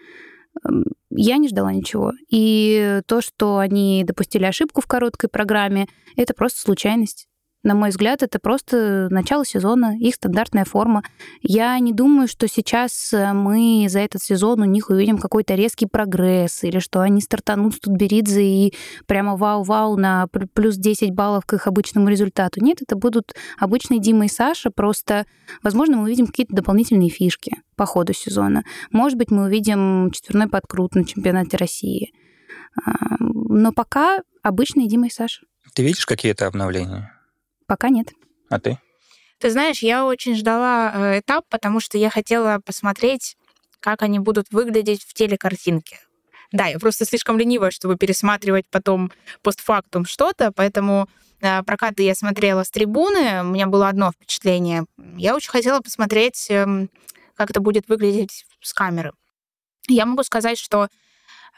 Я не ждала ничего. И то, что они допустили ошибку в короткой программе, это просто случайность. На мой взгляд, это просто начало сезона, их стандартная форма. Я не думаю, что сейчас э, мы за этот сезон у них увидим какой-то резкий прогресс, или что они стартанут с Тутберидзе и прямо вау-вау на плюс 10 баллов к их обычному результату. Нет, это будут обычные Дима и Саша, просто, возможно, мы увидим какие-то дополнительные фишки по ходу сезона. Может быть, мы увидим четверной подкрут на чемпионате России. Но пока обычные Дима и Саша. Ты видишь какие-то обновления? Пока нет. А ты? Ты знаешь, я очень ждала э, этап, потому что я хотела посмотреть, как они будут выглядеть в телекартинке. Да, я просто слишком ленивая, чтобы пересматривать потом постфактум что-то, поэтому э, прокаты я смотрела с трибуны, у меня было одно впечатление. Я очень хотела посмотреть, э, как это будет выглядеть с камеры. Я могу сказать, что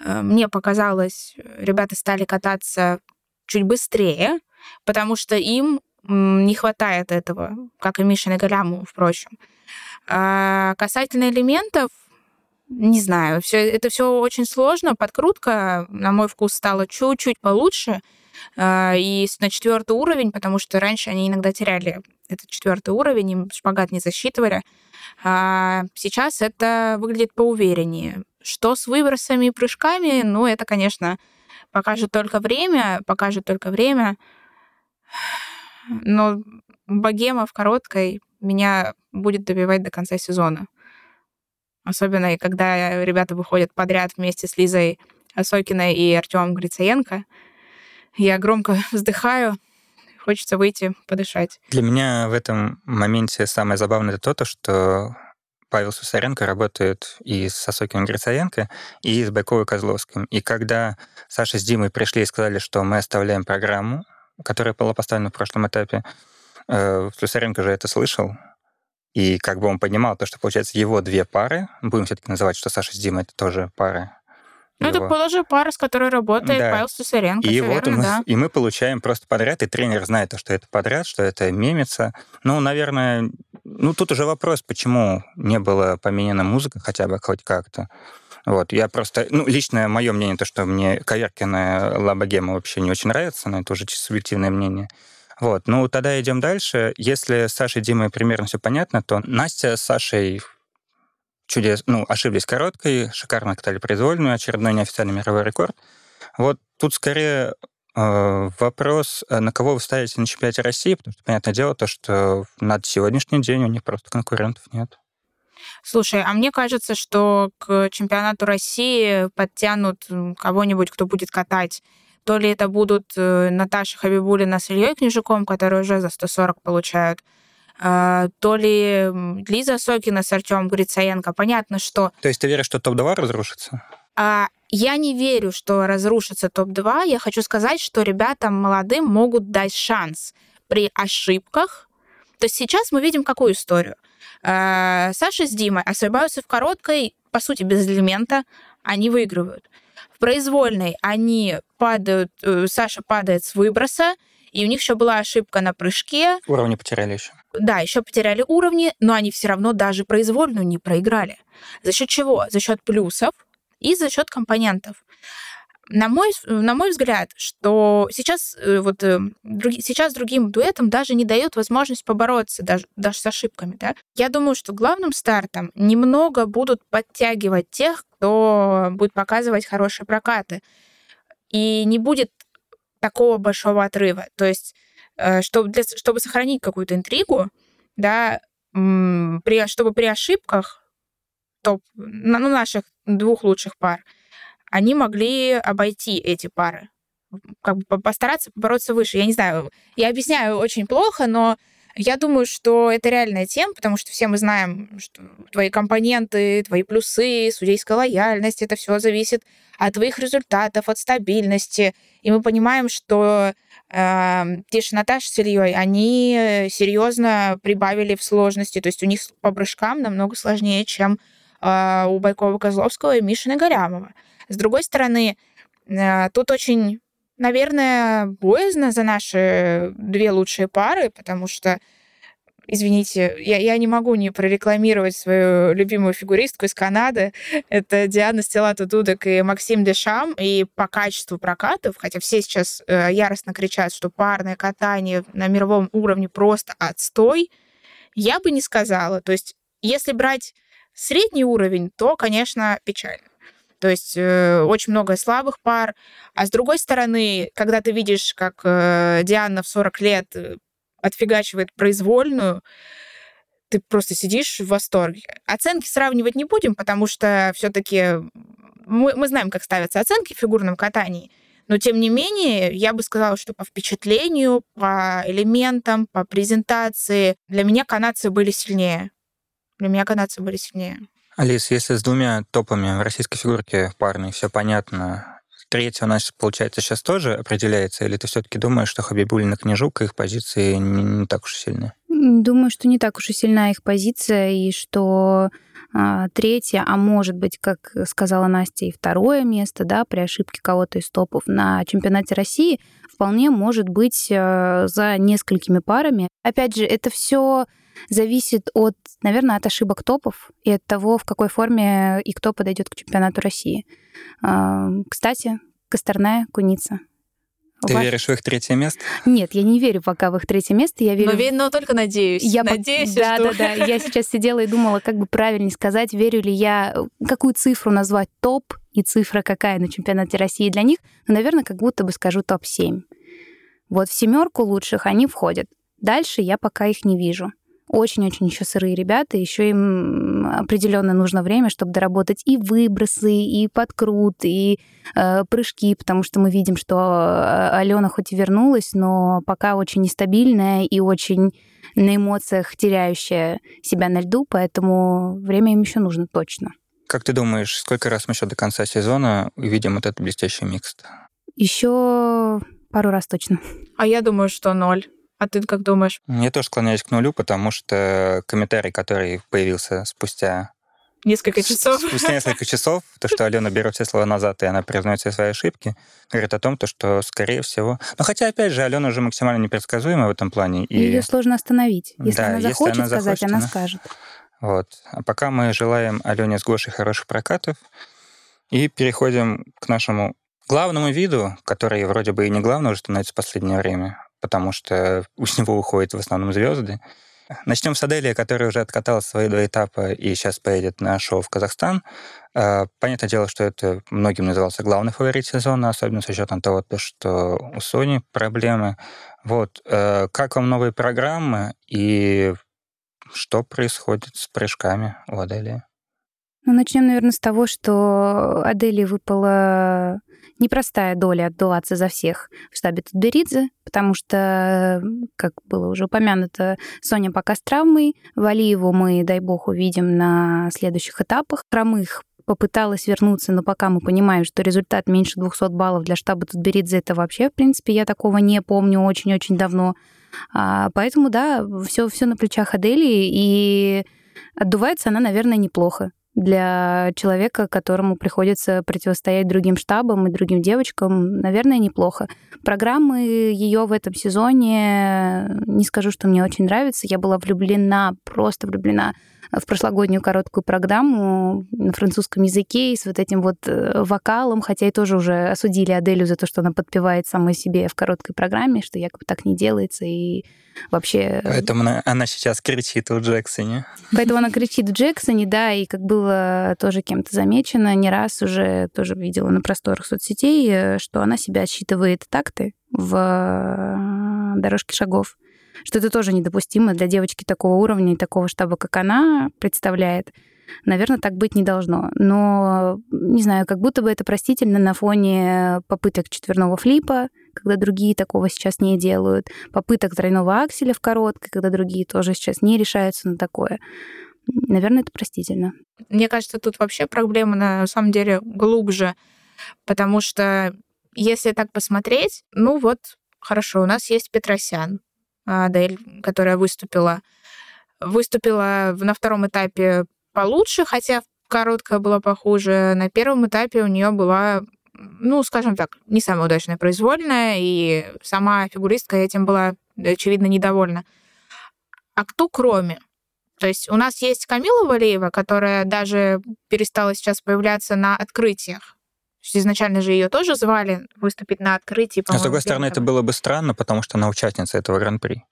э, мне показалось, ребята стали кататься чуть быстрее, потому что им не хватает этого, как и Мишин и Галяму, впрочем. А касательно элементов, не знаю, все, это все очень сложно. Подкрутка, на мой вкус, стала чуть-чуть получше. А, и на четвертый уровень, потому что раньше они иногда теряли этот четвертый уровень, им шпагат не засчитывали. А сейчас это выглядит поувереннее. Что с выбросами и прыжками, ну, это, конечно, покажет только время, покажет только время. Но богема в короткой меня будет добивать до конца сезона. Особенно, когда ребята выходят подряд вместе с Лизой Осокиной и Артемом Грицаенко. Я громко вздыхаю, хочется выйти, подышать. Для меня в этом моменте самое забавное это то, что Павел Сусаренко работает и с Осокиным Грицаенко, и с Байковой Козловским. И когда Саша с Димой пришли и сказали, что мы оставляем программу, которая была поставлена в прошлом этапе. Э, Слюсаренко же это слышал, и как бы он понимал то, что, получается, его две пары, будем все-таки называть, что Саша с Димой это тоже пары. Ну, это была же пара, с которой работает да. Павел Слюсаренко. И вот верно, мы, да. и мы получаем просто подряд, и тренер знает, что это подряд, что это мемится. Ну, наверное, ну, тут уже вопрос, почему не было поменена музыка хотя бы хоть как-то. Вот, я просто, ну, личное мое мнение, то, что мне Коверкина Лабогема вообще не очень нравится, но это уже чисто субъективное мнение. Вот, ну, тогда идем дальше. Если с Сашей Димой примерно все понятно, то Настя с Сашей чудес, ну, ошиблись короткой, шикарно катали произвольную, очередной неофициальный мировой рекорд. Вот тут скорее э, вопрос, э, на кого вы ставите на чемпионате России, потому что, понятное дело, то, что на сегодняшний день у них просто конкурентов нет. Слушай, а мне кажется, что к чемпионату России подтянут кого-нибудь, кто будет катать. То ли это будут э, Наташа Хабибулина с Ильей Книжуком, которые уже за 140 получают, а, то ли Лиза Сокина с Артемом Грицаенко. Понятно, что... То есть ты веришь, что топ-2 разрушится? А, я не верю, что разрушится топ-2. Я хочу сказать, что ребятам молодым могут дать шанс при ошибках. То есть сейчас мы видим какую историю? Э, Саша с Димой ошибаются в короткой по сути, без элемента, они выигрывают. В произвольной они падают, э, Саша падает с выброса, и у них еще была ошибка на прыжке. Уровни потеряли еще. Да, еще потеряли уровни, но они все равно даже произвольную не проиграли. За счет чего? За счет плюсов и за счет компонентов. На мой, на мой взгляд, что сейчас, э, вот, э, други, сейчас другим дуэтам даже не дают возможность побороться даже, даже с ошибками. Да? Я думаю, что главным стартом немного будут подтягивать тех, кто будет показывать хорошие прокаты. И не будет такого большого отрыва. То есть, э, чтобы, для, чтобы сохранить какую-то интригу, да, при, чтобы при ошибках топ, ну, наших двух лучших пар, они могли обойти эти пары, как бы постараться побороться выше. Я не знаю, я объясняю очень плохо, но я думаю, что это реальная тема, потому что все мы знаем, что твои компоненты, твои плюсы, судейская лояльность, это все зависит от твоих результатов, от стабильности. И мы понимаем, что э, те же Наташа с Ильей, они серьезно прибавили в сложности. То есть у них по прыжкам намного сложнее, чем э, у Байкова-Козловского и Мишины Горямова. С другой стороны, э, тут очень наверное, боязно за наши две лучшие пары, потому что Извините, я, я не могу не прорекламировать свою любимую фигуристку из Канады. Это Диана Стеллата Дудек и Максим Дешам. И по качеству прокатов, хотя все сейчас э, яростно кричат, что парное катание на мировом уровне просто отстой, я бы не сказала. То есть, если брать средний уровень, то, конечно, печально. То есть э, очень много слабых пар. А с другой стороны, когда ты видишь, как э, Диана в 40 лет э, отфигачивает произвольную, ты просто сидишь в восторге. Оценки сравнивать не будем, потому что все-таки мы, мы знаем, как ставятся оценки в фигурном катании. Но, тем не менее, я бы сказала, что по впечатлению, по элементам, по презентации для меня канадцы были сильнее. Для меня канадцы были сильнее. Алис, если с двумя топами в российской фигурке парной все понятно, третья у нас, получается, сейчас тоже определяется, или ты все-таки думаешь, что Хабибулин и Княжук, их позиции не, не так уж сильны? Думаю, что не так уж и сильна их позиция, и что а, третье, а может быть, как сказала Настя, и второе место, да, при ошибке кого-то из топов на чемпионате России вполне может быть а, за несколькими парами. Опять же, это все зависит от, наверное, от ошибок топов и от того, в какой форме и кто подойдет к чемпионату России. А, кстати, Косторная, Куница. Ты Ваш... веришь в их третье место? Нет, я не верю пока в их третье место. Я верю... Но, но только надеюсь. Я надеюсь, да, что... да, да. Я сейчас сидела и думала, как бы правильнее сказать, верю ли я, какую цифру назвать топ и цифра какая на чемпионате России для них. Ну, наверное, как будто бы скажу топ-7. Вот в семерку лучших они входят. Дальше я пока их не вижу очень-очень еще сырые ребята, еще им определенно нужно время, чтобы доработать и выбросы, и подкрут, и э, прыжки, потому что мы видим, что э, Алена хоть и вернулась, но пока очень нестабильная и очень на эмоциях теряющая себя на льду, поэтому время им еще нужно точно. Как ты думаешь, сколько раз мы еще до конца сезона увидим вот этот блестящий микс? Еще пару раз точно. А я думаю, что ноль. А ты как думаешь? Я тоже склоняюсь к нулю, потому что комментарий, который появился спустя несколько часов. Спустя несколько часов, то, что Алена берет все слова назад, и она признает все свои ошибки, говорит о том, то, что, скорее всего... Но хотя, опять же, Алена уже максимально непредсказуема в этом плане. И... Ее сложно остановить. Если да, она захочет если она сказать, захочет, она, она скажет. Вот. А пока мы желаем Алене с Гошей хороших прокатов и переходим к нашему главному виду, который вроде бы и не главный уже становится в последнее время, потому что у него уходят в основном звезды. Начнем с Аделия, которая уже откатала свои два этапа и сейчас поедет на шоу в Казахстан. А, понятное дело, что это многим назывался главный фаворит сезона, особенно с учетом того, что у Sony проблемы. Вот. Э, как вам новые программы и что происходит с прыжками у Адели? Ну, начнем, наверное, с того, что Адели выпала непростая доля отдуваться за всех в штабе Тутберидзе, потому что, как было уже упомянуто, Соня пока с травмой, Валиеву мы, дай бог, увидим на следующих этапах. Хромых попыталась вернуться, но пока мы понимаем, что результат меньше 200 баллов для штаба Тутберидзе, это вообще, в принципе, я такого не помню очень-очень давно. А, поэтому, да, все, все на плечах Адели, и отдувается она, наверное, неплохо. Для человека, которому приходится противостоять другим штабам и другим девочкам, наверное, неплохо. Программы ее в этом сезоне, не скажу, что мне очень нравится. Я была влюблена, просто влюблена в прошлогоднюю короткую программу на французском языке и с вот этим вот э, вокалом, хотя и тоже уже осудили Аделю за то, что она подпевает самой себе в короткой программе, что якобы так не делается, и вообще... Поэтому она, она сейчас кричит у Джексоне. Поэтому она кричит в Джексоне, да, и как было тоже кем-то замечено, не раз уже тоже видела на просторах соцсетей, э, что она себя отсчитывает такты в э, дорожке шагов что это тоже недопустимо для девочки такого уровня и такого штаба, как она представляет. Наверное, так быть не должно. Но, не знаю, как будто бы это простительно на фоне попыток четверного флипа, когда другие такого сейчас не делают, попыток тройного акселя в короткой, когда другие тоже сейчас не решаются на такое. Наверное, это простительно. Мне кажется, тут вообще проблема на самом деле глубже, потому что если так посмотреть, ну вот, хорошо, у нас есть Петросян, Адель, которая выступила. Выступила на втором этапе получше, хотя короткая была похуже. На первом этапе у нее была, ну, скажем так, не самая удачная произвольная, и сама фигуристка этим была, очевидно, недовольна. А кто кроме? То есть у нас есть Камила Валеева, которая даже перестала сейчас появляться на открытиях. Изначально же ее тоже звали выступить на открытии. Но, с другой стороны, это было бы странно, потому что она участница этого гран-при.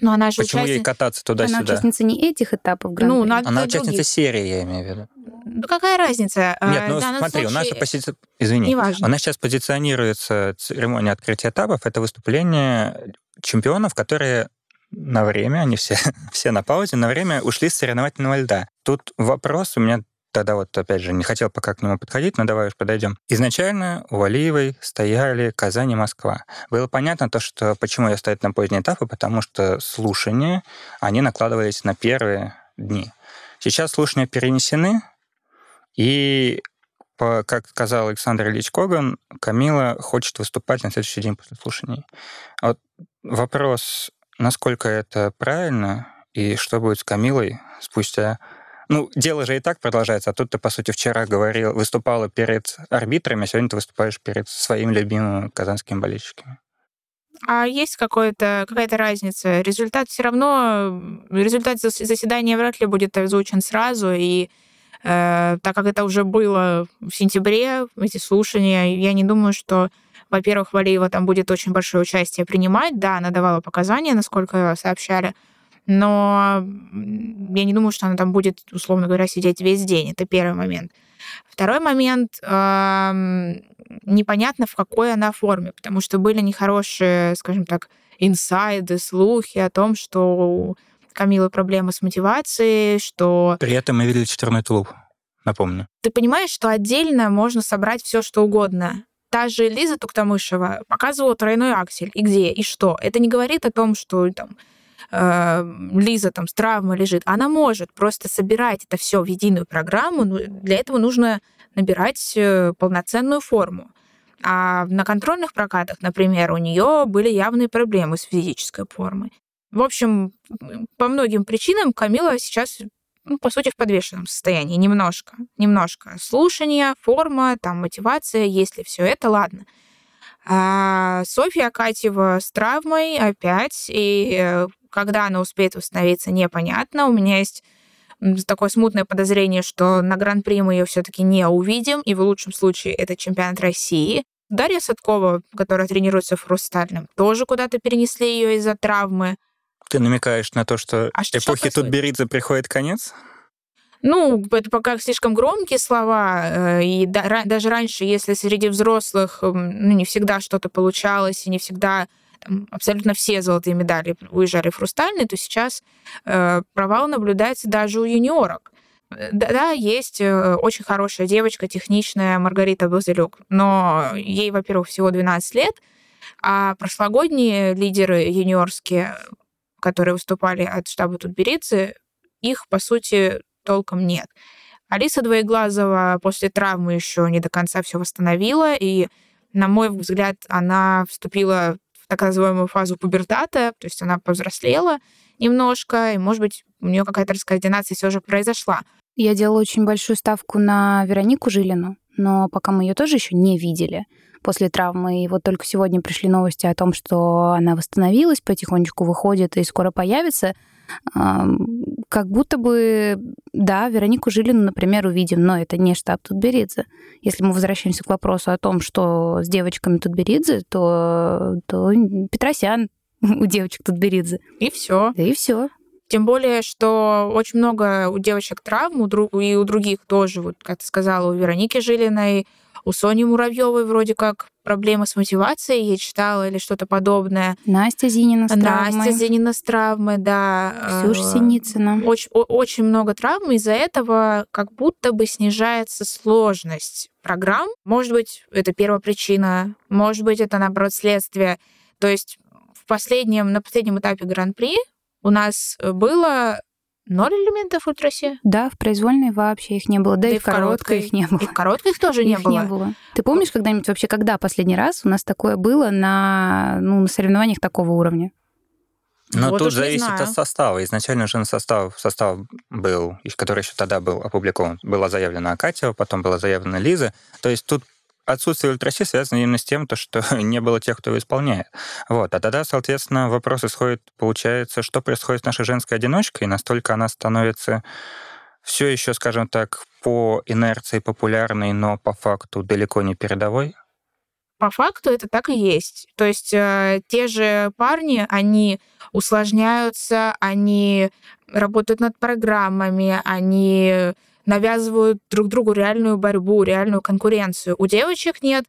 Но она же Почему участница... ей кататься туда-сюда? Она участница не этих этапов гран-при. Ну, она других. участница серии, я имею в виду. Ну, какая разница? Нет, А, ну в данном смотри, у нас же случае пози... Извини, Неважно. у нас сейчас позиционируется церемония открытия этапов. Это выступление чемпионов, которые на время, они все, все на паузе, на время ушли с соревновательного льда. Тут вопрос у меня тогда вот, опять же, не хотел пока к нему подходить, но давай уж подойдем. Изначально у Валиевой стояли Казань и Москва. Было понятно то, что почему ее ставят на поздние этапы, потому что слушания, они накладывались на первые дни. Сейчас слушания перенесены, и по, как сказал Александр Ильич Коган, Камила хочет выступать на следующий день после слушаний. Вот вопрос, насколько это правильно, и что будет с Камилой спустя ну, дело же и так продолжается, а тут ты, по сути, вчера говорил, выступала перед арбитрами, а сегодня ты выступаешь перед своими любимыми казанскими болельщиками. А есть какое-то, какая-то разница? Результат все равно, результат зас- заседания вряд ли будет озвучен сразу, и э, так как это уже было в сентябре, эти слушания, я не думаю, что, во-первых, Валиева там будет очень большое участие принимать. Да, она давала показания, насколько сообщали, но я не думаю, что она там будет, условно говоря, сидеть весь день. Это первый момент. Второй момент, непонятно, в какой она форме, потому что были нехорошие, скажем так, инсайды, слухи о том, что у Камилы проблемы с мотивацией, что При этом мы видели четверной тулуп, напомню. ты понимаешь, что отдельно можно собрать все, что угодно. Та же Лиза Туктамышева показывала тройной аксель. И где, и что. Это не говорит о том, что там э, Лиза там с травмой лежит. Она может просто собирать это все в единую программу. но Для этого нужно набирать э, полноценную форму. А на контрольных прокатах, например, у нее были явные проблемы с физической формой. В общем, по многим причинам Камила сейчас, ну, по сути, в подвешенном состоянии. Немножко. Немножко. Слушание, форма, там, мотивация, если все это, ладно. А Софья Акатьева с травмой опять, и э, когда она успеет восстановиться, непонятно. У меня есть такое смутное подозрение, что на Гран-при мы ее все-таки не увидим, и в лучшем случае это чемпионат России. Дарья Садкова, которая тренируется в Хрустальном, тоже куда-то перенесли ее из-за травмы. Ты намекаешь на то, что А что- эпохи что Тутберидзе приходит конец? Ну, это пока слишком громкие слова, э, и даже раньше, если среди взрослых м, ну, не всегда что-то получалось, и не всегда там, абсолютно все золотые медали уезжали в хрустальный, то сейчас э, провал наблюдается даже у юниорок. Э, Да, да, есть э, очень хорошая девочка, техничная Маргарита Базилюк, но ей, во-первых, всего 12 лет, а прошлогодние лидеры юниорские, которые выступали от штаба Тутберидзе, их, по сути, толком нет. Алиса Двоеглазова после травмы еще не до конца все восстановила, и, на мой взгляд, она вступила в так называемую фазу пубертата, то есть она повзрослела немножко, и, может быть, у нее какая-то раскоординация все же произошла. Я делала очень большую ставку на Веронику Жилину, но пока мы ее тоже еще не видели после травмы. И вот только сегодня пришли новости о том, что она восстановилась, потихонечку выходит и скоро появится. Как будто бы, да, Веронику Жилину, например, увидим, но это не штаб Тутберидзе. Если мы возвращаемся к вопросу о том, что с девочками Тутберидзе, то, то Петросян у девочек Тутберидзе. И все. Да и все. Тем более, что очень много у девочек травм, у друг, и у других тоже, вот, как ты сказала, у Вероники Жилиной, у Сони Муравьевой вроде как проблемы с мотивацией, я читала, или что-то подобное. Настя Зинина с травмой. Настя Зинина с травмой, да. Ксюша э, Синицына. Очень, очень много травм, из-за этого как будто бы снижается сложность программ. Может быть, это первая причина, может быть, это, наоборот, следствие. То есть в последнем, на последнем этапе Гран-при у нас было Ноль элементов ультрасе? Да, в произвольной вообще их не было. Да, да и, и в короткой, короткой их не было. И в короткой их тоже не их было. не было. Ты помнишь когда-нибудь вообще, когда последний раз у нас такое было на, ну, на соревнованиях такого уровня? Но вот тут зависит от состава. Изначально уже состав, состав был, который еще тогда был опубликован. Была заявлена Катя, потом была заявлена Лиза. То есть тут отсутствие ультраси связано именно с тем, то, что не было тех, кто его исполняет. Вот. А тогда, соответственно, вопрос исходит, получается, что происходит с нашей женской одиночкой, и настолько она становится все еще, скажем так, по инерции популярной, но по факту далеко не передовой? По факту это так и есть. То есть э, те же парни, они усложняются, они работают над программами, они навязывают друг другу реальную борьбу, реальную конкуренцию. У девочек нет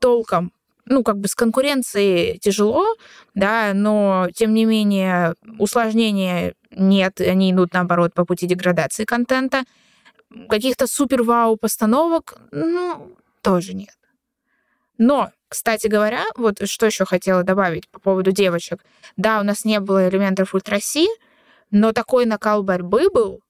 толком. Ну, как бы с конкуренцией тяжело, да, но тем не менее усложнения нет, они идут наоборот по пути деградации контента. Каких-то супер-вау постановок, ну, тоже нет. Но, кстати говоря, вот что еще хотела добавить по поводу девочек. Да, у нас не было элементов ультраси, но такой накал борьбы был,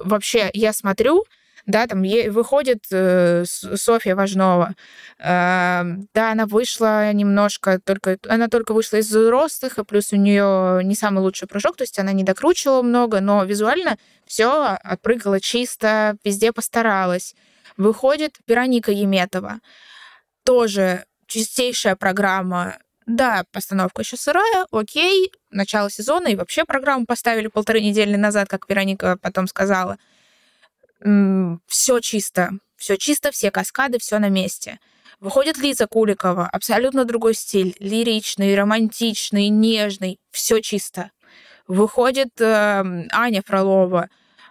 вообще я смотрю, да, там выходит э, Софья Важнова, э, да, она вышла немножко, только она только вышла из взрослых, и плюс у нее не самый лучший прыжок, то есть она не докручивала много, но визуально все отпрыгала чисто, везде постаралась. Выходит Вероника Еметова, тоже чистейшая программа да, постановка еще сырая, окей, начало сезона, и вообще программу поставили полторы недели назад, как Вероника потом сказала. Все чисто, все чисто, все каскады, все на месте. Выходит Лиза Куликова, абсолютно другой стиль, лиричный, романтичный, нежный, все чисто. Выходит э, Аня Фролова,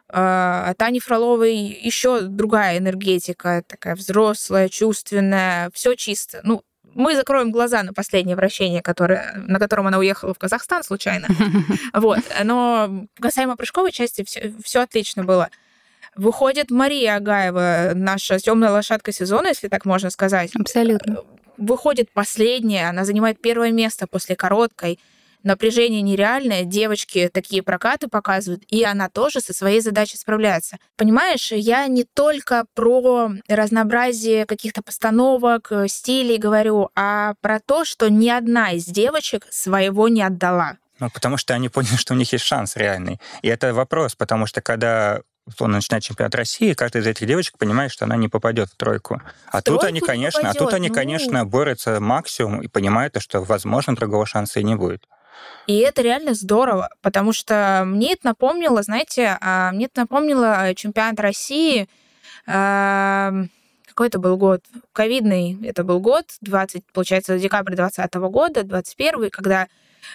э, от Ани Фроловой еще другая энергетика, такая взрослая, чувственная, все чисто. Ну, мы закроем глаза на последнее вращение, которое, на котором она уехала в Казахстан случайно. Вот. Но касаемо прыжковой части, все, все отлично было. Выходит Мария Агаева, наша темная лошадка сезона, если так можно сказать. Абсолютно. Выходит последняя, она занимает первое место после короткой напряжение нереальное, девочки такие прокаты показывают, и она тоже со своей задачей справляется. Понимаешь, я не только про разнообразие каких-то постановок, э, стилей говорю, а про то, что ни одна из девочек своего не отдала. Ну, потому что они поняли, что у них есть шанс реальный. И это вопрос, потому что когда он начинает чемпионат России, каждая из этих девочек понимает, что она не попадет в тройку. А в тут они, конечно, попадет, а тут они, ну... конечно, борются максимум и понимают, что, возможно, другого шанса и не будет. И это реально здорово, потому что мне это напомнило, знаете, а, мне это напомнило чемпионат России, какой это был год? Ковидный это был год, 20, получается, декабрь 2020 года, 21 когда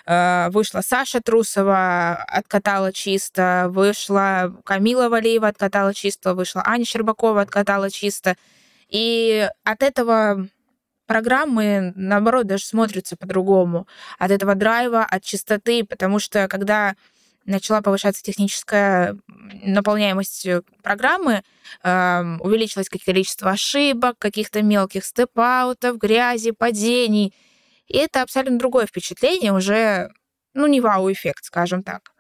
а, вышла Саша Трусова, откатала чисто, вышла Камила Валиева, откатала чисто, вышла Аня Щербакова, откатала чисто. И от этого программы, наоборот, даже смотрятся по-другому. От этого драйва, от чистоты, потому что когда начала повышаться техническая наполняемость э, программы, э, увеличилось количество ошибок, каких-то мелких степ-аутов, грязи, падений. И это абсолютно другое впечатление, уже, ну, не вау-эффект, скажем так.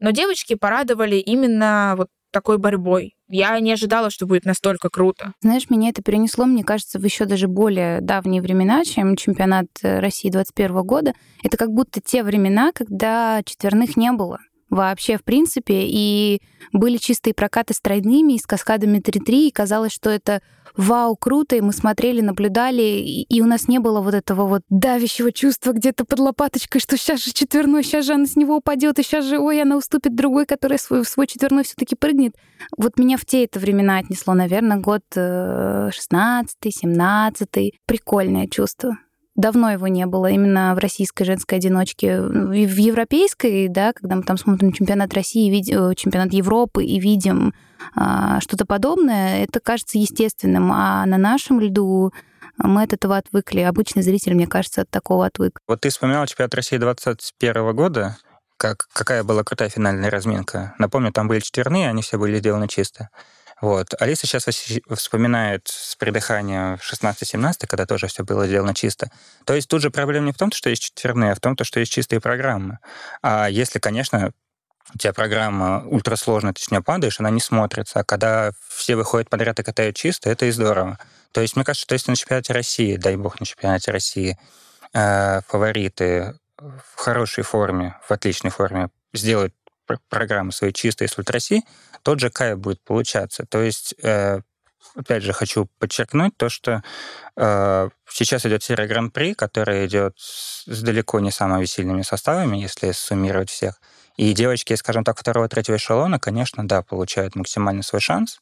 Но девочки порадовали именно вот такой борьбой. Я не ожидала, что будет настолько круто. Знаешь, меня это перенесло, мне кажется, в еще даже более давние времена, чем чемпионат э, России 21 года. Это как будто те времена, когда четверных не было. вообще, в принципе, и были чистые прокаты с тройными и с каскадами 3-3, и казалось, что это вау, круто, и мы смотрели, наблюдали, и, у нас не было вот этого вот давящего чувства где-то под лопаточкой, что сейчас же четверной, сейчас же она с него упадет, и сейчас же, ой, она уступит другой, который свой, свой четверной все таки прыгнет. Вот меня в те это времена отнесло, наверное, год 16 э, 17 Прикольное чувство давно его не было именно в российской женской одиночке. В европейской, да, когда мы там смотрим чемпионат России, э, чемпионат Европы и видим что-то подобное, это кажется естественным. А на нашем льду мы от этого отвыкли. Обычный зритель, мне кажется, от такого отвык. Вот ты вспоминал чемпионат России 21 года. Как, какая была крутая финальная разминка? Напомню, там были четверные, они все были сделаны чисто. Вот. Алиса сейчас вспоминает с придыханием 16-17, когда тоже все было сделано чисто. То есть тут же проблема не в том, что есть четверные, а в том, что есть чистые программы. А если, конечно, у тебя программа ультрасложная, ты с нее падаешь, она не смотрится. А когда все выходят подряд и катают чисто, это и здорово. То есть мне кажется, что если на чемпионате России, дай бог на чемпионате России, э, фавориты в хорошей форме, в отличной форме сделают программы свои чистые с ультраси, тот же кайф будет получаться. То есть, э, опять же, хочу подчеркнуть то, что э, сейчас идет серия Гран-при, которая идет с далеко не самыми сильными составами, если суммировать всех. И девочки, скажем так, второго-третьего эшелона, конечно, да, получают максимальный свой шанс,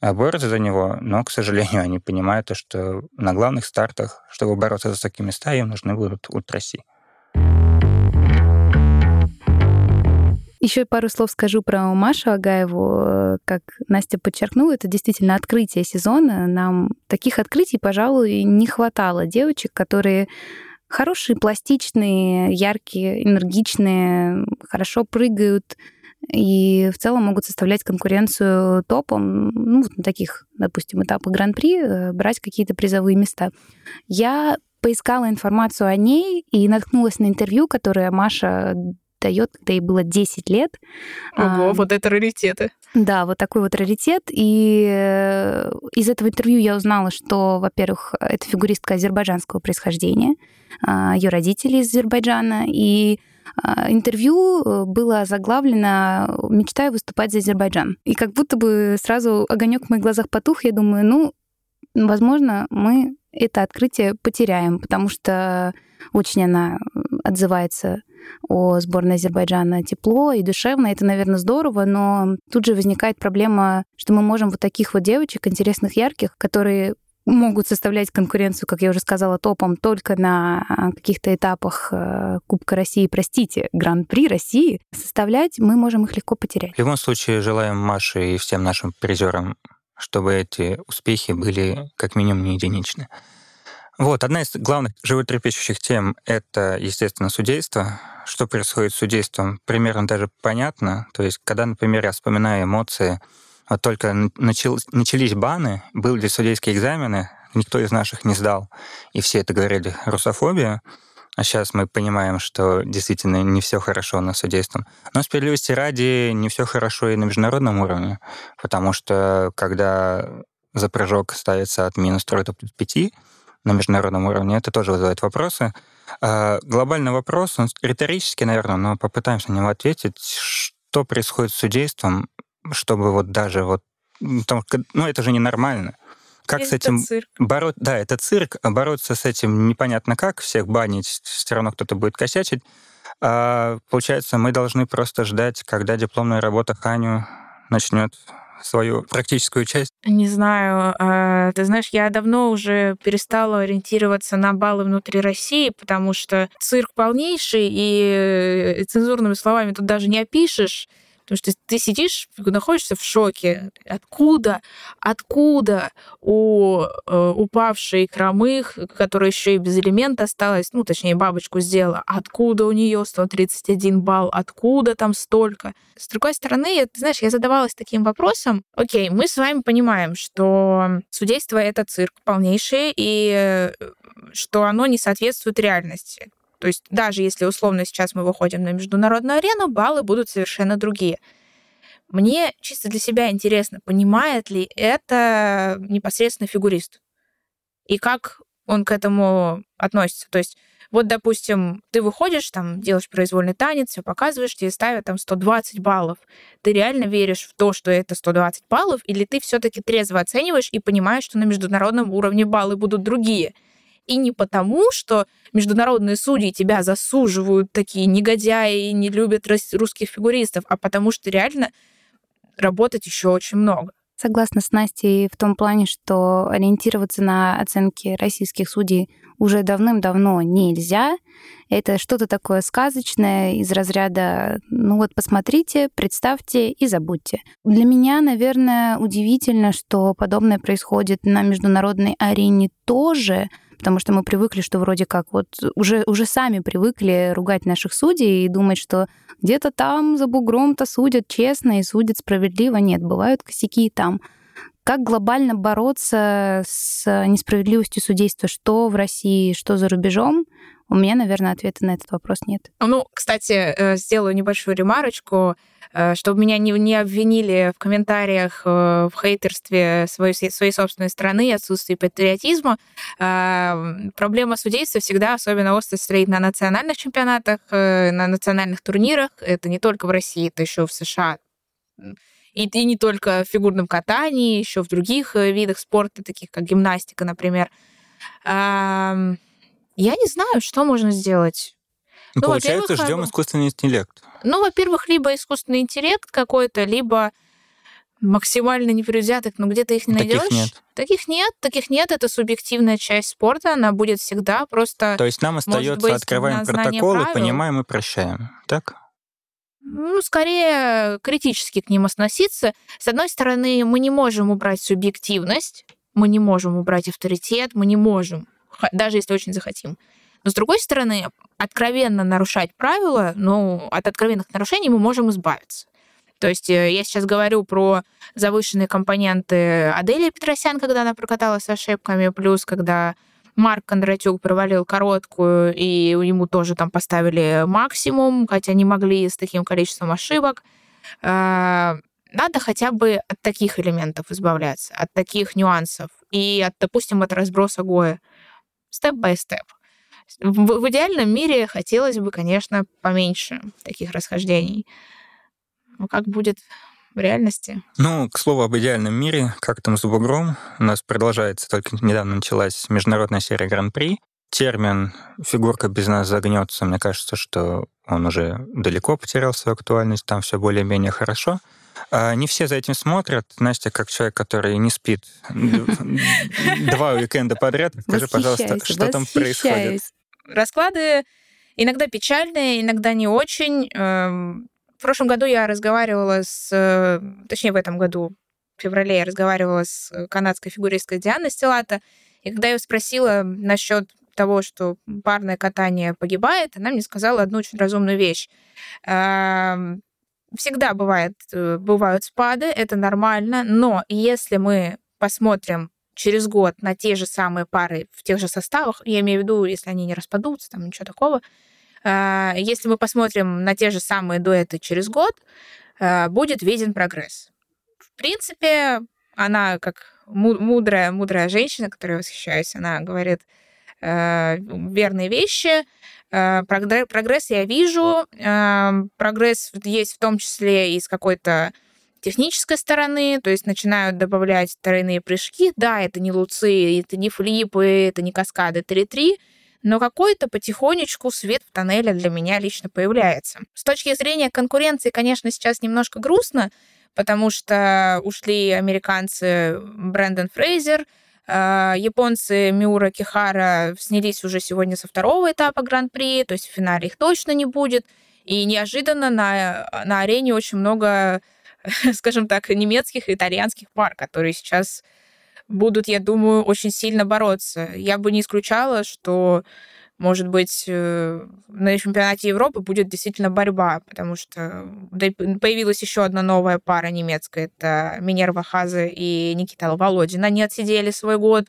э, борются за него, но, к сожалению, они понимают, что на главных стартах, чтобы бороться за такие места, им нужны будут ультраси. Еще пару слов скажу про Машу Агаеву. Как Настя подчеркнула, это действительно открытие сезона. Нам таких открытий, пожалуй, не хватало. Девочек, которые хорошие, пластичные, яркие, энергичные, хорошо прыгают и в целом могут составлять конкуренцию топом, ну, вот на таких, допустим, этапах Гран-при, э, брать какие-то призовые места. Я поискала информацию о ней и наткнулась на интервью, которое Маша дает, когда ей было 10 лет. Ого, а, вот это раритеты. Да, вот такой вот раритет. И э, из этого интервью я узнала, что, во-первых, это фигуристка азербайджанского происхождения, а, ее родители из Азербайджана, и а, интервью э, было заглавлено «Мечтаю выступать за Азербайджан». И как будто бы сразу огонек в моих глазах потух, я думаю, ну, возможно, мы это открытие потеряем, потому что очень она отзывается о сборной Азербайджана тепло и душевно. Это, наверное, здорово, но тут же возникает проблема, что мы можем вот таких вот девочек, интересных, ярких, которые могут составлять конкуренцию, как я уже сказала, топом только на а, каких-то этапах э, Кубка России, простите, Гран-при России, составлять мы можем их легко потерять. В любом случае, желаем Маше и всем нашим призерам, чтобы эти успехи были как минимум не единичны. Вот, одна из главных животрепещущих тем — это, естественно, судейство. Что происходит с судейством, примерно даже понятно. То есть, когда, например, я вспоминаю эмоции, вот только начал, начались баны, были судейские экзамены, никто из наших не сдал, и все это говорили русофобия. А сейчас мы понимаем, что действительно не все хорошо на судейством. Но справедливости ради не все хорошо и на международном уровне, потому что когда за прыжок ставится от минус 3 до плюс 5, на международном уровне, это тоже вызывает вопросы. А, глобальный вопрос, он риторический, наверное, но попытаемся на него ответить. Что происходит с судейством, чтобы вот даже вот... Ну, это же ненормально. Как это с этим цирк. бороться? Да, это цирк. А бороться с этим непонятно как. Всех банить, все равно кто-то будет косячить. А, получается, мы должны просто ждать, когда дипломная работа Ханю начнет свою практическую часть? Не знаю. А, ты знаешь, я давно уже перестала ориентироваться на баллы внутри России, потому что цирк полнейший, и э, цензурными словами тут даже не опишешь. Потому что ты сидишь, находишься в шоке. Откуда, откуда у э, упавшей хромых, которая еще и без элемента осталась, ну, точнее, бабочку сделала, откуда у нее 131 балл, откуда там столько? С другой стороны, ты знаешь, я задавалась таким вопросом. Окей, мы с вами понимаем, что судейство — это цирк полнейший, и э, что оно не соответствует реальности. То есть даже если условно сейчас мы выходим на международную арену, баллы будут совершенно другие. Мне чисто для себя интересно, понимает ли это непосредственно фигурист? И как он к этому относится? То есть Вот, допустим, ты выходишь, там, делаешь произвольный танец, все показываешь, тебе ставят там 120 баллов. Ты реально веришь в то, что это 120 баллов, или ты все-таки трезво оцениваешь и понимаешь, что на международном уровне баллы будут другие? И не потому, что международные судьи тебя засуживают, такие негодяи, не любят русских фигуристов, а потому что реально работать еще очень много. Согласна с Настей в том плане, что ориентироваться на оценки российских судей уже давным-давно нельзя. Это что-то такое сказочное из разряда «ну вот посмотрите, представьте и забудьте». Для меня, наверное, удивительно, что подобное происходит на международной арене тоже, потому что мы привыкли, что вроде как вот уже, уже сами привыкли ругать наших судей и думать, что где-то там за бугром-то судят честно и судят справедливо. Нет, бывают косяки и там. Как глобально бороться с несправедливостью судейства, что в России, что за рубежом, у меня, наверное, ответа на этот вопрос нет. Ну, кстати, э, сделаю небольшую ремарочку, чтобы меня не, не обвинили в комментариях э, в хейтерстве своей, своей собственной страны отсутствии патриотизма. Проблема судейства всегда особенно остро стоит на национальных чемпионатах, на национальных турнирах. Это не только в России, это еще в США. И, и не только в фигурном катании, еще в других видах спорта, таких как гимнастика, например. Я не знаю, что можно сделать. Ну, Получается, ждем искусственный интеллект. Ну, во-первых, либо искусственный интеллект какой-то, либо максимально непредвзятых, но где-то их не найдешь. Таких нет. Таких нет, таких нет. Это субъективная часть спорта, она будет всегда просто. То есть нам остается быть, открываем протоколы, понимаем и прощаем, так? Ну, скорее критически к ним относиться. С одной стороны, мы не можем убрать субъективность, мы не можем убрать авторитет, мы не можем даже если очень захотим. Но с другой стороны, откровенно нарушать правила, ну, от откровенных нарушений мы можем избавиться. То есть э, я сейчас говорю про завышенные компоненты Адели Петросян, когда она прокаталась с ошибками, плюс когда Марк Кондратюк провалил короткую, и ему тоже там поставили максимум, хотя не могли с таким количеством ошибок. Э, надо хотя бы от таких элементов избавляться, от таких нюансов. И, от, допустим, от разброса Гоя степ-бай-степ. В, в идеальном мире хотелось бы, конечно, поменьше таких расхождений. Но как будет в реальности? Ну, к слову об идеальном мире, как там с бугром, у нас продолжается, только недавно началась международная серия Гран-при. Термин «фигурка без нас загнется», мне кажется, что он уже далеко потерял свою актуальность, там все более-менее хорошо. А, не все за этим смотрят. Настя, как человек, который не спит два уикенда подряд, скажи, пожалуйста, что там происходит? Расклады иногда печальные, иногда не очень. Эм, в прошлом году я разговаривала с... Э, точнее, в этом году, в феврале, я разговаривала с канадской фигуристкой Дианой Стилата, и когда я ее спросила насчет того, что парное катание погибает, она мне сказала одну очень разумную вещь эм, всегда бывает, э, бывают спады, это нормально, но если мы посмотрим через год на те же самые пары в тех же составах, я имею в виду, если они не распадутся, там ничего такого, а, если мы посмотрим на те же самые дуэты через год, а, будет виден прогресс. В принципе, она как мудрая, мудрая женщина, которой я восхищаюсь, она говорит э, верные вещи, Э, прогресс я вижу, прогресс есть в том числе и с какой-то технической стороны, то есть начинают добавлять тройные прыжки. Да, это не луцы, это не флипы, это не каскады 3-3, но какой-то потихонечку свет в тоннеле для меня лично появляется. С точки зрения конкуренции, конечно, сейчас немножко грустно, потому что ушли американцы Брэндон Фрейзер, а, японцы Миура Кихара снялись уже сегодня со второго этапа Гран-при, то есть в финале их точно не будет. И неожиданно на, на арене очень много, скажем так, немецких и итальянских пар, которые сейчас будут, я думаю, очень сильно бороться. Я бы не исключала, что может быть, э, на чемпионате Европы будет действительно борьба, потому что появилась еще одна новая пара немецкая, это Минерва Хазе и Никита Володин. Они отсидели свой год.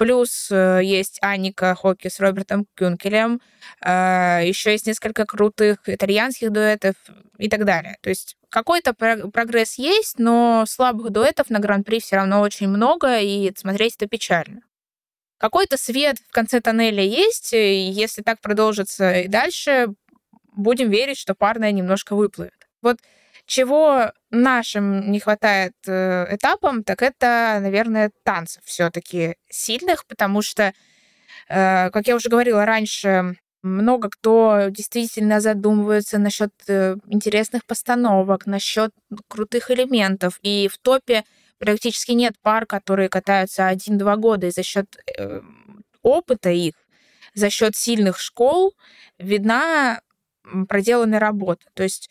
Плюс э, есть Аника Хоки с Робертом Кюнкелем. Э, еще есть несколько крутых итальянских дуэтов и так далее. То есть какой-то прогресс есть, но слабых дуэтов на Гран-при все равно очень много, и смотреть это печально. какой-то свет в конце тоннеля есть, и если так продолжится и дальше, будем верить, что парная немножко выплывет. Вот чего нашим не хватает э, этапам, так это, наверное, танцев все-таки сильных, потому что, э, как я уже говорила раньше, много кто действительно задумывается насчет э, интересных постановок, насчет крутых элементов. И в топе практически нет пар, которые катаются один-два года, и за счет э, опыта их, за счет сильных школ видна проделанная работа. То есть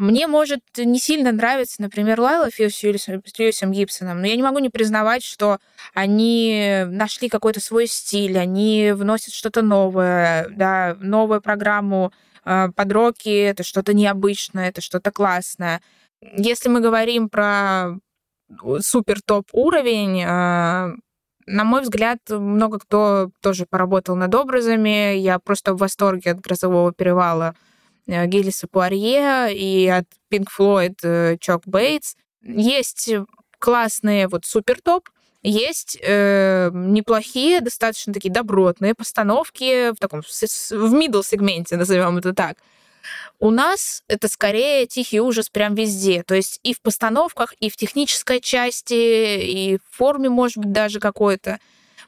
мне, может, не сильно нравится, например, Лайла Фил с Льюисом Гибсоном, но я не могу не признавать, что они нашли какой-то свой стиль, они вносят что-то новое, да, новую программу э, под роки, это что-то необычное, это что-то классное. Если мы говорим про супер топ уровень, э, на мой взгляд, много кто тоже поработал над образами. Я просто в восторге от «Грозового перевала» Гиллиса Пуарье и от Pink э, Чок Бейтс. Есть классные вот супер топ, есть э, неплохие, достаточно такие добротные постановки в таком в middle сегменте, назовем это так. У нас это скорее тихий ужас прям везде. То есть и в постановках, и в технической части, и в форме, может быть, даже какой-то.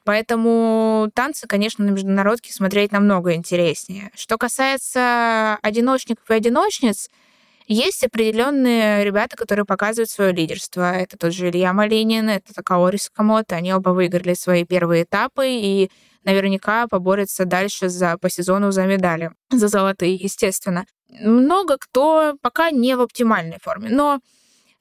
Поэтому танцы, конечно, на международке смотреть намного интереснее. Что касается одиночников и одиночниц, есть определенные ребята, которые показывают свое лидерство. Это тот же Илья Малинин, это Такаори Сакамото. Они оба выиграли свои первые этапы и наверняка поборются дальше за, по сезону за медали, за золотые, естественно. Много кто пока не в оптимальной форме, но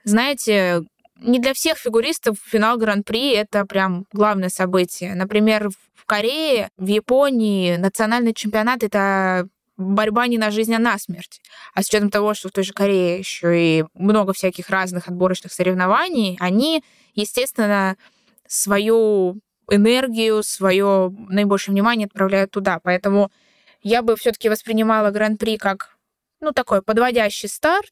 знаете, не для всех фигуристов финал Гран-при — это прям главное событие. Например, в Корее, в Японии национальный чемпионат — это борьба не на жизнь, а на смерть. А с учетом того, что в той же Корее еще и много всяких разных отборочных соревнований, они, естественно, свою энергию, свое наибольшее внимание отправляют туда. Поэтому я бы все-таки воспринимала Гран-при как ну, такой подводящий старт,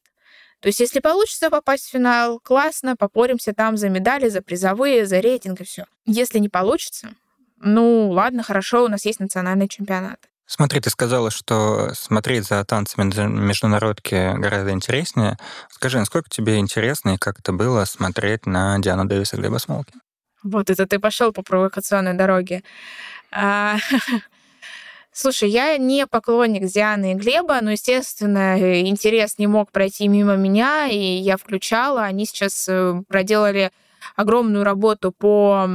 то есть, если получится попасть в финал, классно, попоримся там за медали, за призовые, за рейтинг и все. Если не получится, ну ладно, хорошо, у нас есть национальный чемпионат. Смотри, ты сказала, что смотреть за танцами на международке гораздо интереснее. Скажи, насколько тебе интересно и как это было смотреть на Диану Дэвис и Глеба Смолки? Вот это ты пошел по провокационной дороге. Слушай, я не поклонник Дианы и Глеба, но, естественно, интерес не мог пройти мимо меня, и я включала. Они сейчас э, проделали огромную работу по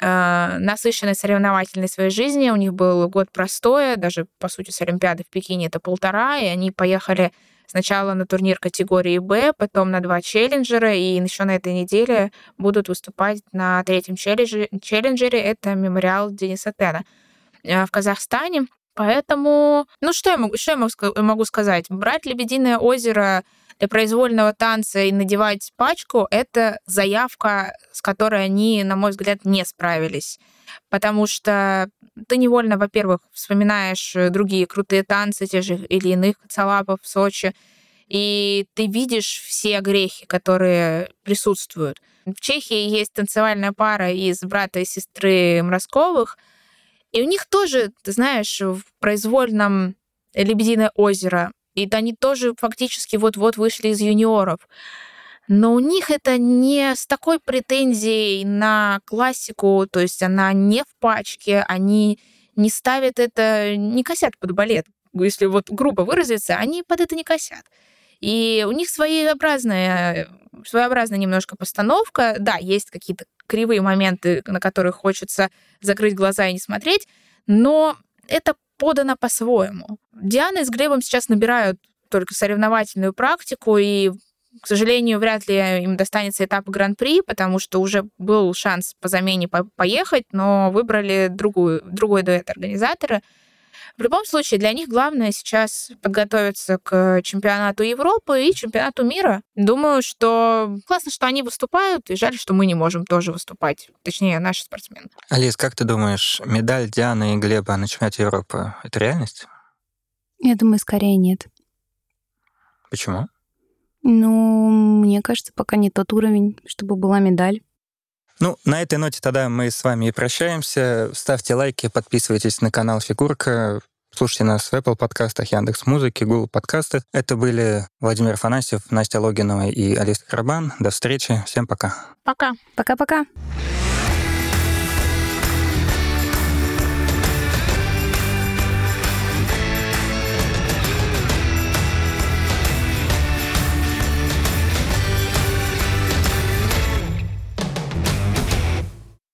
э, насыщенной соревновательной своей жизни. У них был год простое, даже, по сути, с Олимпиады в Пекине это полтора, и они поехали сначала на турнир категории Б, потом на два челленджера, и еще на этой неделе будут выступать на третьем челленджере, это мемориал Дениса Тена. Э, в Казахстане. Поэтому, ну что я могу, что я могу сказать? Брать «Лебединое озеро» для произвольного танца и надевать пачку — это заявка, с которой они, на мой взгляд, не справились. Потому что ты невольно, во-первых, вспоминаешь другие крутые танцы, те же или иных Цалапов в Сочи, и ты видишь все грехи, которые присутствуют. В Чехии есть танцевальная пара из брата и сестры Мросковых — и у них тоже, ты знаешь, в произвольном «Лебединое озеро», и они тоже фактически вот-вот вышли из юниоров. Но у них это не с такой претензией на классику, то есть она не в пачке, они не ставят это, не косят под балет, если вот грубо выразиться, они под это не косят. И у них своеобразная, своеобразная немножко постановка. Да, есть какие-то кривые моменты, на которые хочется закрыть глаза и не смотреть, но это подано по-своему. Диана с Глебом сейчас набирают только соревновательную практику, и, к сожалению, вряд ли им достанется этап Гран-при, потому что уже был шанс по замене поехать, но выбрали другую, другой дуэт организатора — в любом случае, для них главное сейчас подготовиться к чемпионату Европы и чемпионату мира. Думаю, что классно, что они выступают, и жаль, что мы не можем тоже выступать. Точнее, наши спортсмены. Алис, как ты думаешь, медаль Дианы и Глеба на чемпионате Европы — это реальность? Я думаю, скорее нет. Почему? Ну, мне кажется, пока не тот уровень, чтобы была медаль. Ну, на этой ноте тогда мы с вами и прощаемся. Ставьте лайки, подписывайтесь на канал Фигурка, Слушайте нас в Apple подкастах, Яндекс Музыки, Google подкастах. Это были Владимир Фанасьев, Настя Логинова и Алиса Карабан. До встречи. Всем пока. Пока. Пока-пока.